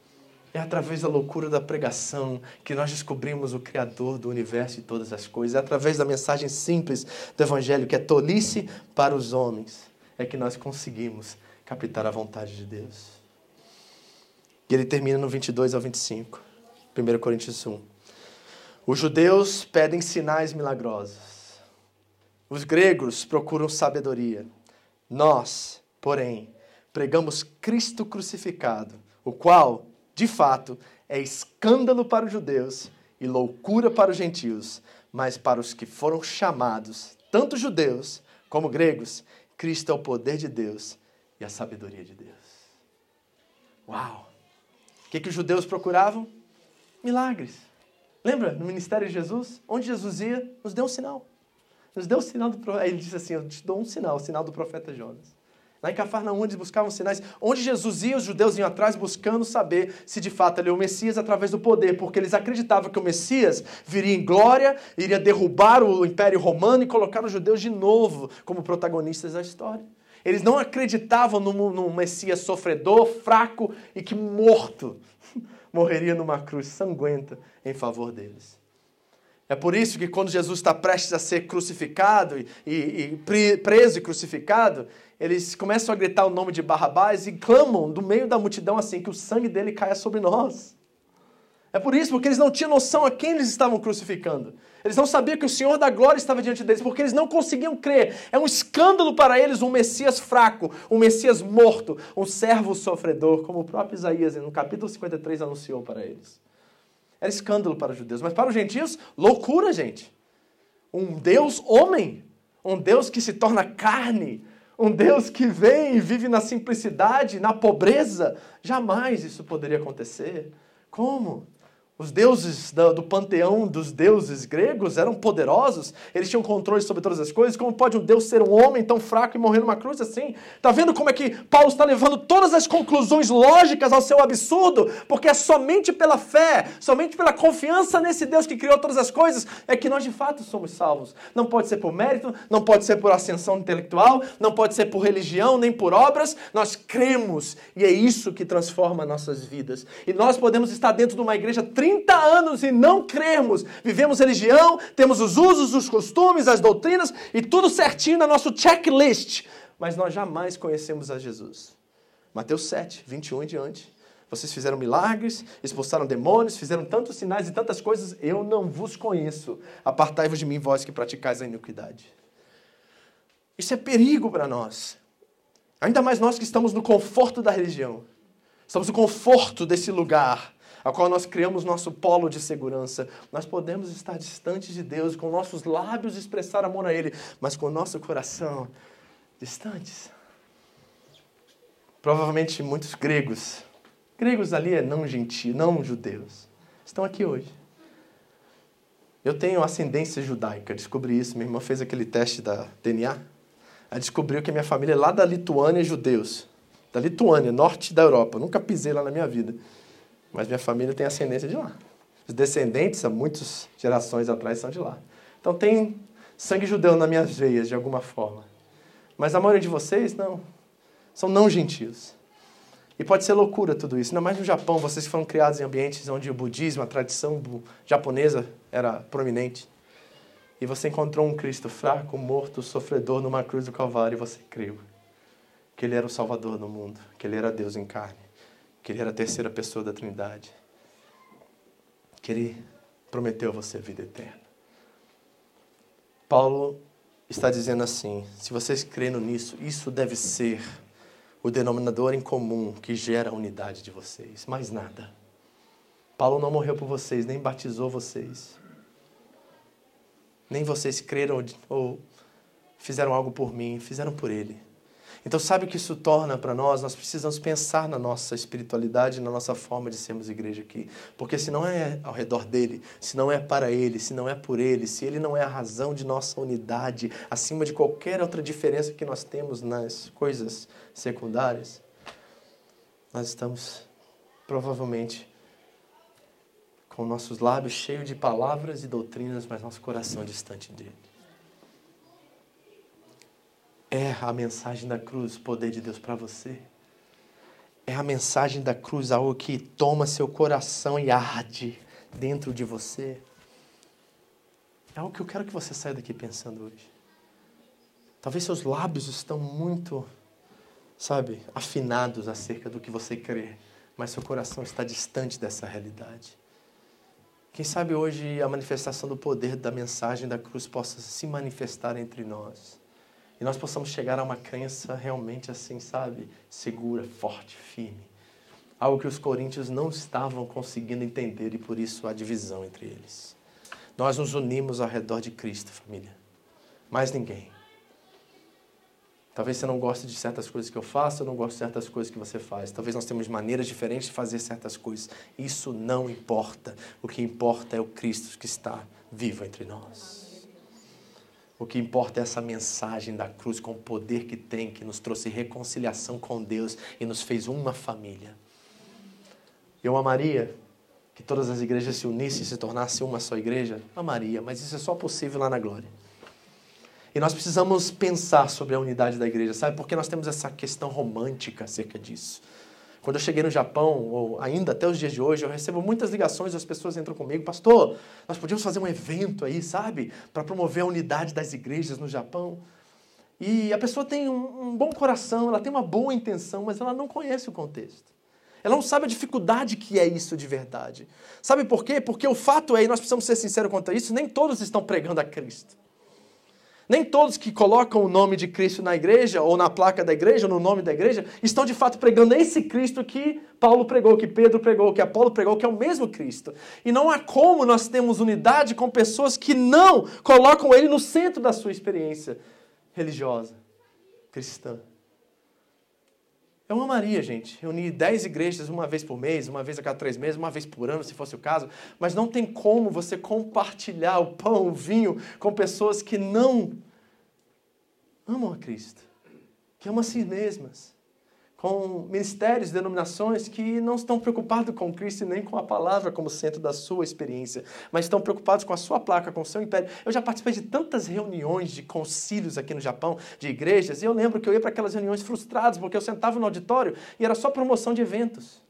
É através da loucura da pregação que nós descobrimos o Criador do universo e todas as coisas. É através da mensagem simples do Evangelho, que é tolice para os homens, é que nós conseguimos captar a vontade de Deus. E ele termina no 22 ao 25, 1 Coríntios 1. Os judeus pedem sinais milagrosos. Os gregos procuram sabedoria. Nós, porém, pregamos Cristo crucificado, o qual de fato, é escândalo para os judeus e loucura para os gentios, mas para os que foram chamados, tanto judeus como gregos, Cristo é o poder de Deus e a sabedoria de Deus. Uau! O que, que os judeus procuravam? Milagres. Lembra no ministério de Jesus? Onde Jesus ia, nos deu um sinal. Nos deu um sinal do profeta. Ele disse assim: Eu te dou um sinal, o sinal do profeta Jonas. Lá em Cafarnaum eles buscavam sinais. Onde Jesus ia, os judeus iam atrás buscando saber se de fato ele é o Messias através do poder, porque eles acreditavam que o Messias viria em glória, iria derrubar o Império Romano e colocar os judeus de novo como protagonistas da história. Eles não acreditavam no, no Messias sofredor, fraco e que morto morreria numa cruz sanguenta em favor deles. É por isso que quando Jesus está prestes a ser crucificado e, e, e, preso e crucificado, eles começam a gritar o nome de Barrabás e clamam do meio da multidão assim, que o sangue dele caia sobre nós. É por isso, porque eles não tinham noção a quem eles estavam crucificando. Eles não sabiam que o Senhor da glória estava diante deles, porque eles não conseguiam crer. É um escândalo para eles um Messias fraco, um Messias morto, um servo sofredor, como o próprio Isaías, no capítulo 53, anunciou para eles. Era escândalo para os judeus, mas para os gentios, loucura, gente. Um Deus homem, um Deus que se torna carne, um Deus que vem e vive na simplicidade, na pobreza. Jamais isso poderia acontecer. Como? Os deuses do panteão dos deuses gregos eram poderosos, eles tinham controle sobre todas as coisas. Como pode um Deus ser um homem tão fraco e morrer numa cruz assim? Tá vendo como é que Paulo está levando todas as conclusões lógicas ao seu absurdo? Porque é somente pela fé, somente pela confiança nesse Deus que criou todas as coisas, é que nós de fato somos salvos. Não pode ser por mérito, não pode ser por ascensão intelectual, não pode ser por religião, nem por obras. Nós cremos e é isso que transforma nossas vidas. E nós podemos estar dentro de uma igreja 30 anos e não crermos. Vivemos religião, temos os usos, os costumes, as doutrinas e tudo certinho na nosso checklist. Mas nós jamais conhecemos a Jesus. Mateus 7, 21 em diante. Vocês fizeram milagres, expulsaram demônios, fizeram tantos sinais e tantas coisas. Eu não vos conheço. Apartai-vos de mim, vós que praticais a iniquidade. Isso é perigo para nós. Ainda mais nós que estamos no conforto da religião. Estamos no conforto desse lugar a qual nós criamos nosso polo de segurança. Nós podemos estar distantes de Deus, com nossos lábios expressar amor a Ele, mas com nosso coração distantes. Provavelmente muitos gregos, gregos ali é não gentios, não judeus, estão aqui hoje. Eu tenho ascendência judaica, descobri isso. Minha irmã fez aquele teste da DNA. Ela descobriu que minha família é lá da Lituânia, judeus. Da Lituânia, norte da Europa. nunca pisei lá na minha vida. Mas minha família tem ascendência de lá. Os descendentes, há muitas gerações atrás, são de lá. Então tem sangue judeu nas minhas veias, de alguma forma. Mas a maioria de vocês, não. São não gentios. E pode ser loucura tudo isso. Ainda mais no Japão, vocês foram criados em ambientes onde o budismo, a tradição japonesa era prominente. E você encontrou um Cristo fraco, morto, sofredor numa cruz do Calvário e você creu que ele era o Salvador do mundo, que ele era Deus em carne que Ele era a terceira pessoa da Trindade, que Ele prometeu a você a vida eterna. Paulo está dizendo assim: se vocês crendo nisso, isso deve ser o denominador em comum que gera a unidade de vocês, mais nada. Paulo não morreu por vocês, nem batizou vocês. Nem vocês creram ou fizeram algo por mim, fizeram por ele. Então, sabe o que isso torna para nós? Nós precisamos pensar na nossa espiritualidade, na nossa forma de sermos igreja aqui. Porque se não é ao redor dele, se não é para ele, se não é por ele, se ele não é a razão de nossa unidade, acima de qualquer outra diferença que nós temos nas coisas secundárias, nós estamos provavelmente com nossos lábios cheios de palavras e doutrinas, mas nosso coração distante dele. É a mensagem da cruz, o poder de Deus para você. É a mensagem da cruz, algo que toma seu coração e arde dentro de você. É algo que eu quero que você saia daqui pensando hoje. Talvez seus lábios estão muito, sabe, afinados acerca do que você crê, mas seu coração está distante dessa realidade. Quem sabe hoje a manifestação do poder da mensagem da cruz possa se manifestar entre nós e nós possamos chegar a uma crença realmente assim, sabe, segura, forte, firme. Algo que os coríntios não estavam conseguindo entender e por isso a divisão entre eles. Nós nos unimos ao redor de Cristo, família. Mais ninguém. Talvez você não goste de certas coisas que eu faço, eu não gosto de certas coisas que você faz. Talvez nós temos maneiras diferentes de fazer certas coisas. Isso não importa. O que importa é o Cristo que está vivo entre nós. O que importa é essa mensagem da cruz com o poder que tem, que nos trouxe reconciliação com Deus e nos fez uma família. Eu amaria que todas as igrejas se unissem e se tornassem uma só igreja? Amaria, mas isso é só possível lá na glória. E nós precisamos pensar sobre a unidade da igreja, sabe? Porque nós temos essa questão romântica acerca disso. Quando eu cheguei no Japão, ou ainda até os dias de hoje, eu recebo muitas ligações, as pessoas entram comigo, pastor, nós podíamos fazer um evento aí, sabe, para promover a unidade das igrejas no Japão. E a pessoa tem um, um bom coração, ela tem uma boa intenção, mas ela não conhece o contexto. Ela não sabe a dificuldade que é isso de verdade. Sabe por quê? Porque o fato é, e nós precisamos ser sinceros quanto a isso, nem todos estão pregando a Cristo. Nem todos que colocam o nome de Cristo na igreja, ou na placa da igreja, ou no nome da igreja, estão de fato pregando esse Cristo que Paulo pregou, que Pedro pregou, que Apolo pregou, que é o mesmo Cristo. E não há como nós termos unidade com pessoas que não colocam ele no centro da sua experiência religiosa, cristã. Eu amaria, gente, reunir 10 igrejas uma vez por mês, uma vez a cada três meses, uma vez por ano, se fosse o caso, mas não tem como você compartilhar o pão, o vinho com pessoas que não amam a Cristo, que amam a si mesmas com ministérios, denominações que não estão preocupados com Cristo nem com a palavra como centro da sua experiência, mas estão preocupados com a sua placa, com o seu império. Eu já participei de tantas reuniões de concílios aqui no Japão, de igrejas, e eu lembro que eu ia para aquelas reuniões frustrados, porque eu sentava no auditório e era só promoção de eventos.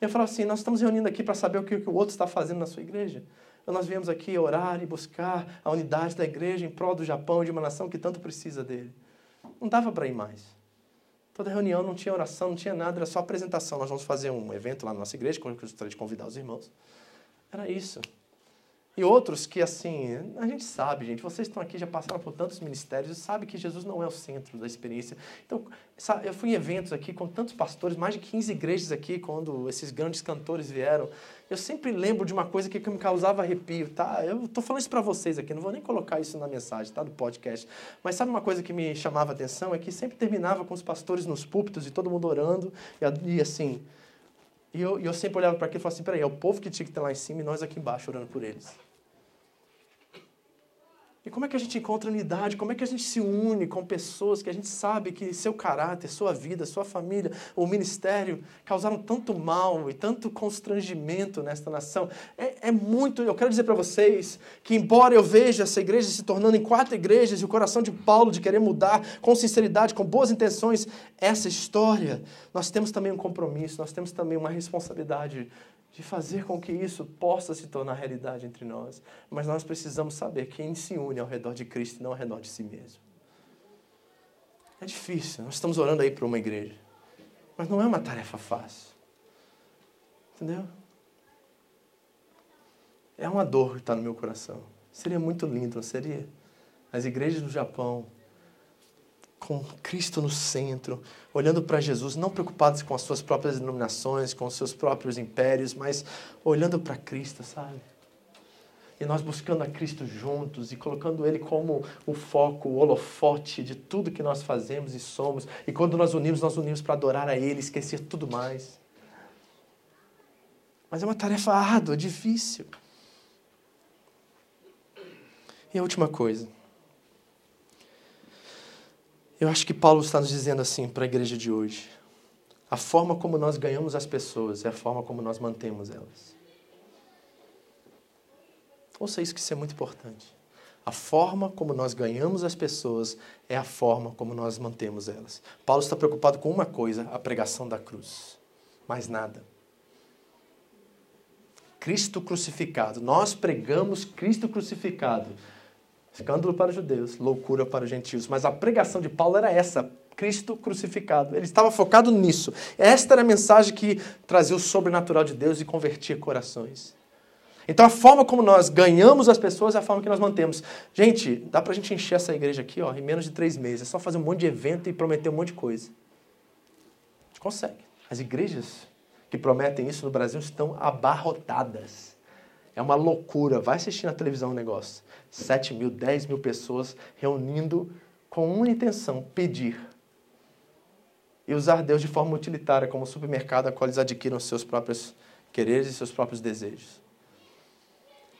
Eu falava assim: nós estamos reunindo aqui para saber o que o outro está fazendo na sua igreja. Nós viemos aqui orar e buscar a unidade da igreja em prol do Japão, de uma nação que tanto precisa dele. Não dava para ir mais. Toda reunião não tinha oração, não tinha nada, era só apresentação. Nós vamos fazer um evento lá na nossa igreja, que eu gostaria de convidar os irmãos. Era isso. E outros que, assim, a gente sabe, gente, vocês estão aqui, já passaram por tantos ministérios, sabe que Jesus não é o centro da experiência. Então, eu fui em eventos aqui com tantos pastores, mais de 15 igrejas aqui, quando esses grandes cantores vieram. Eu sempre lembro de uma coisa que me causava arrepio, tá? Eu estou falando isso para vocês aqui, não vou nem colocar isso na mensagem, tá? Do podcast. Mas sabe uma coisa que me chamava a atenção? É que sempre terminava com os pastores nos púlpitos e todo mundo orando, e, e assim, e eu, eu sempre olhava para aquilo e falava assim: peraí, é o povo que tinha que estar lá em cima e nós aqui embaixo orando por eles. E como é que a gente encontra unidade? Como é que a gente se une com pessoas que a gente sabe que seu caráter, sua vida, sua família, o ministério causaram tanto mal e tanto constrangimento nesta nação? É, é muito. Eu quero dizer para vocês que, embora eu veja essa igreja se tornando em quatro igrejas e o coração de Paulo de querer mudar com sinceridade, com boas intenções, essa história, nós temos também um compromisso, nós temos também uma responsabilidade de fazer com que isso possa se tornar realidade entre nós. Mas nós precisamos saber quem se une ao redor de Cristo e não ao redor de si mesmo. É difícil, nós estamos orando aí para uma igreja. Mas não é uma tarefa fácil. Entendeu? É uma dor que está no meu coração. Seria muito lindo, não seria? As igrejas do Japão com Cristo no centro, olhando para Jesus, não preocupados com as suas próprias denominações, com os seus próprios impérios, mas olhando para Cristo, sabe? E nós buscando a Cristo juntos e colocando Ele como o foco, o holofote de tudo que nós fazemos e somos. E quando nós unimos, nós unimos para adorar a Ele, esquecer tudo mais. Mas é uma tarefa árdua, difícil. E a última coisa. Eu acho que Paulo está nos dizendo assim para a igreja de hoje: a forma como nós ganhamos as pessoas é a forma como nós mantemos elas. Ouça isso que isso é muito importante. A forma como nós ganhamos as pessoas é a forma como nós mantemos elas. Paulo está preocupado com uma coisa: a pregação da cruz. Mais nada. Cristo crucificado. Nós pregamos Cristo crucificado. Escândalo para judeus, loucura para os gentios. Mas a pregação de Paulo era essa: Cristo crucificado. Ele estava focado nisso. Esta era a mensagem que trazia o sobrenatural de Deus e convertia corações. Então a forma como nós ganhamos as pessoas é a forma que nós mantemos. Gente, dá para a gente encher essa igreja aqui ó, em menos de três meses. É só fazer um monte de evento e prometer um monte de coisa. A gente consegue. As igrejas que prometem isso no Brasil estão abarrotadas. É uma loucura. Vai assistir na televisão o negócio. 7 mil, 10 mil pessoas reunindo com uma intenção, pedir. E usar Deus de forma utilitária, como supermercado a qual eles adquiram seus próprios quereres e seus próprios desejos.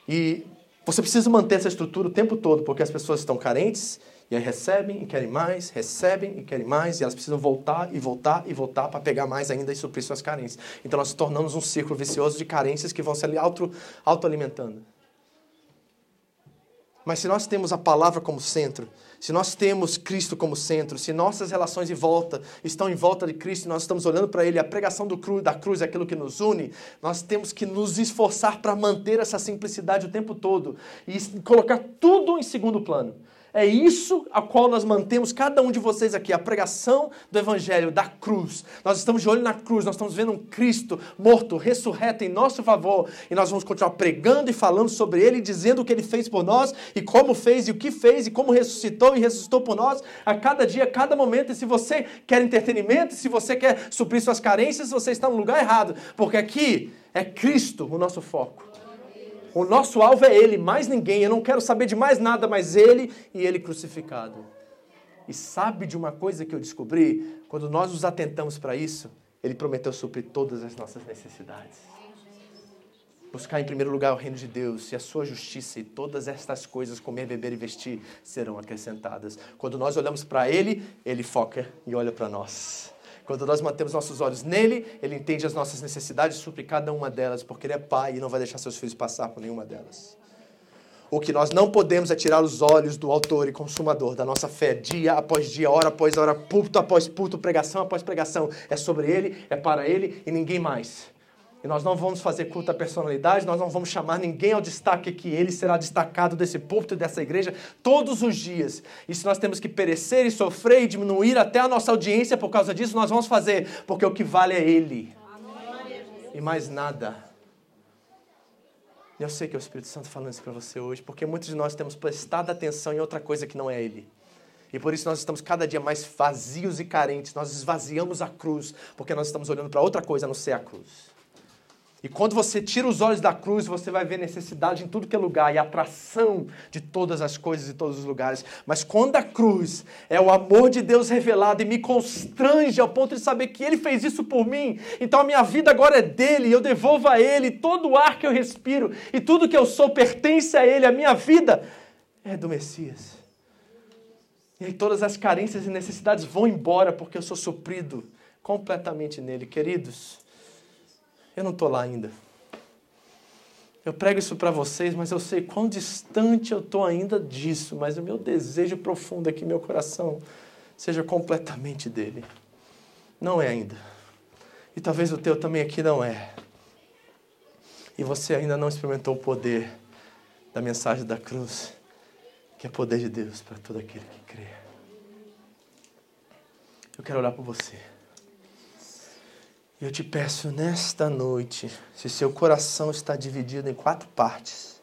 E você precisa manter essa estrutura o tempo todo, porque as pessoas estão carentes e aí recebem e querem mais, recebem e querem mais, e elas precisam voltar e voltar e voltar para pegar mais ainda e suprir suas carências. Então nós tornamos um círculo vicioso de carências que vão se auto, autoalimentando. Mas se nós temos a palavra como centro, se nós temos Cristo como centro, se nossas relações em volta estão em volta de Cristo, nós estamos olhando para Ele, a pregação do cru, da cruz é aquilo que nos une, nós temos que nos esforçar para manter essa simplicidade o tempo todo e colocar tudo em segundo plano. É isso a qual nós mantemos cada um de vocês aqui, a pregação do Evangelho, da cruz. Nós estamos de olho na cruz, nós estamos vendo um Cristo morto, ressurreto em nosso favor, e nós vamos continuar pregando e falando sobre Ele, dizendo o que Ele fez por nós, e como fez, e o que fez, e como ressuscitou e ressuscitou por nós, a cada dia, a cada momento. E se você quer entretenimento, se você quer suprir suas carências, você está no lugar errado, porque aqui é Cristo o nosso foco. O nosso alvo é Ele, mais ninguém. Eu não quero saber de mais nada, mas Ele e Ele crucificado. E sabe de uma coisa que eu descobri? Quando nós nos atentamos para isso, Ele prometeu suprir todas as nossas necessidades. Buscar em primeiro lugar o reino de Deus e a sua justiça, e todas estas coisas, comer, beber e vestir, serão acrescentadas. Quando nós olhamos para Ele, Ele foca e olha para nós. Quando nós mantemos nossos olhos nele, Ele entende as nossas necessidades supre cada uma delas, porque Ele é Pai e não vai deixar seus filhos passar por nenhuma delas. O que nós não podemos é tirar os olhos do autor e consumador da nossa fé, dia após dia, hora após hora, púlpito após púlpito, pregação após pregação. É sobre ele, é para ele e ninguém mais. E nós não vamos fazer culto à personalidade, nós não vamos chamar ninguém ao destaque que ele será destacado desse púlpito e dessa igreja todos os dias. E se nós temos que perecer e sofrer e diminuir até a nossa audiência por causa disso, nós vamos fazer, porque o que vale é ele. E mais nada. Eu sei que é o Espírito Santo falando isso para você hoje, porque muitos de nós temos prestado atenção em outra coisa que não é Ele. E por isso nós estamos cada dia mais vazios e carentes. Nós esvaziamos a cruz, porque nós estamos olhando para outra coisa a não ser a cruz. E quando você tira os olhos da cruz, você vai ver necessidade em tudo que é lugar e atração de todas as coisas e todos os lugares. Mas quando a cruz é o amor de Deus revelado e me constrange ao ponto de saber que Ele fez isso por mim, então a minha vida agora é dele, eu devolvo a Ele todo o ar que eu respiro e tudo que eu sou pertence a Ele, a minha vida é do Messias. E aí todas as carências e necessidades vão embora porque eu sou suprido completamente nele. Queridos, eu não estou lá ainda. Eu prego isso para vocês, mas eu sei quão distante eu estou ainda disso. Mas o meu desejo profundo é que meu coração seja completamente dele. Não é ainda. E talvez o teu também aqui não é. E você ainda não experimentou o poder da mensagem da cruz, que é poder de Deus para todo aquele que crê. Eu quero orar por você. Eu te peço nesta noite, se seu coração está dividido em quatro partes.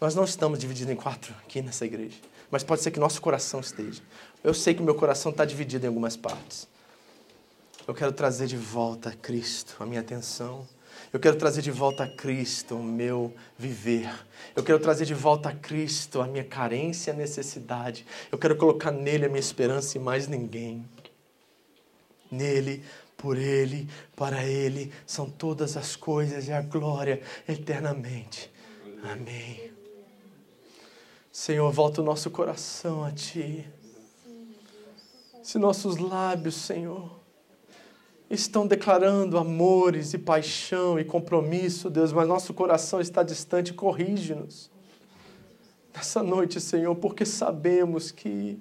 Nós não estamos divididos em quatro aqui nessa igreja, mas pode ser que nosso coração esteja. Eu sei que meu coração está dividido em algumas partes. Eu quero trazer de volta a Cristo a minha atenção. Eu quero trazer de volta a Cristo o meu viver. Eu quero trazer de volta a Cristo a minha carência e a necessidade. Eu quero colocar nele a minha esperança e mais ninguém. Nele por Ele, para Ele são todas as coisas e a glória eternamente. Amém. Senhor, volta o nosso coração a Ti. Se nossos lábios, Senhor, estão declarando amores e paixão e compromisso, Deus, mas nosso coração está distante, corrige-nos. Nessa noite, Senhor, porque sabemos que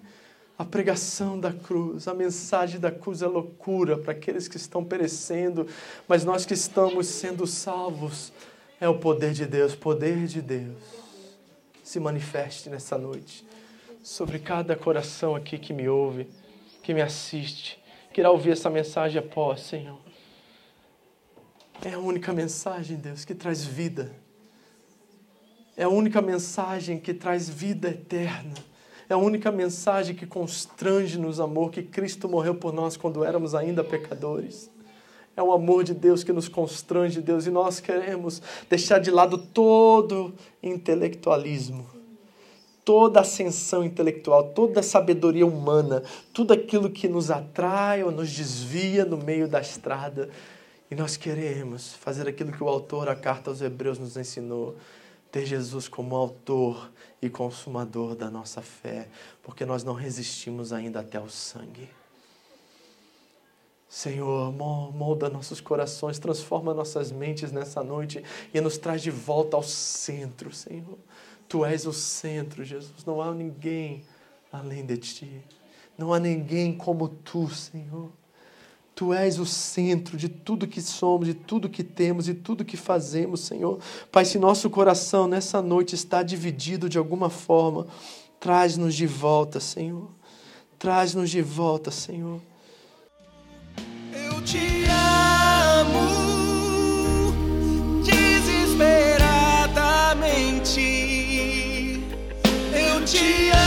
a pregação da cruz, a mensagem da cruz é loucura para aqueles que estão perecendo, mas nós que estamos sendo salvos, é o poder de Deus, poder de Deus. Se manifeste nessa noite sobre cada coração aqui que me ouve, que me assiste, que irá ouvir essa mensagem após, Senhor. É a única mensagem, Deus, que traz vida. É a única mensagem que traz vida eterna é a única mensagem que constrange-nos, amor, que Cristo morreu por nós quando éramos ainda pecadores. É o amor de Deus que nos constrange, Deus, e nós queremos deixar de lado todo intelectualismo, toda ascensão intelectual, toda sabedoria humana, tudo aquilo que nos atrai ou nos desvia no meio da estrada. E nós queremos fazer aquilo que o autor, a carta aos Hebreus, nos ensinou ter Jesus como autor e consumador da nossa fé, porque nós não resistimos ainda até o sangue. Senhor, molda nossos corações, transforma nossas mentes nessa noite e nos traz de volta ao centro, Senhor. Tu és o centro, Jesus. Não há ninguém além de ti. Não há ninguém como tu, Senhor. Tu és o centro de tudo que somos, de tudo que temos e tudo que fazemos, Senhor. Pai, se nosso coração nessa noite está dividido de alguma forma, traz-nos de volta, Senhor. Traz-nos de volta, Senhor. Eu te amo desesperadamente. Eu te amo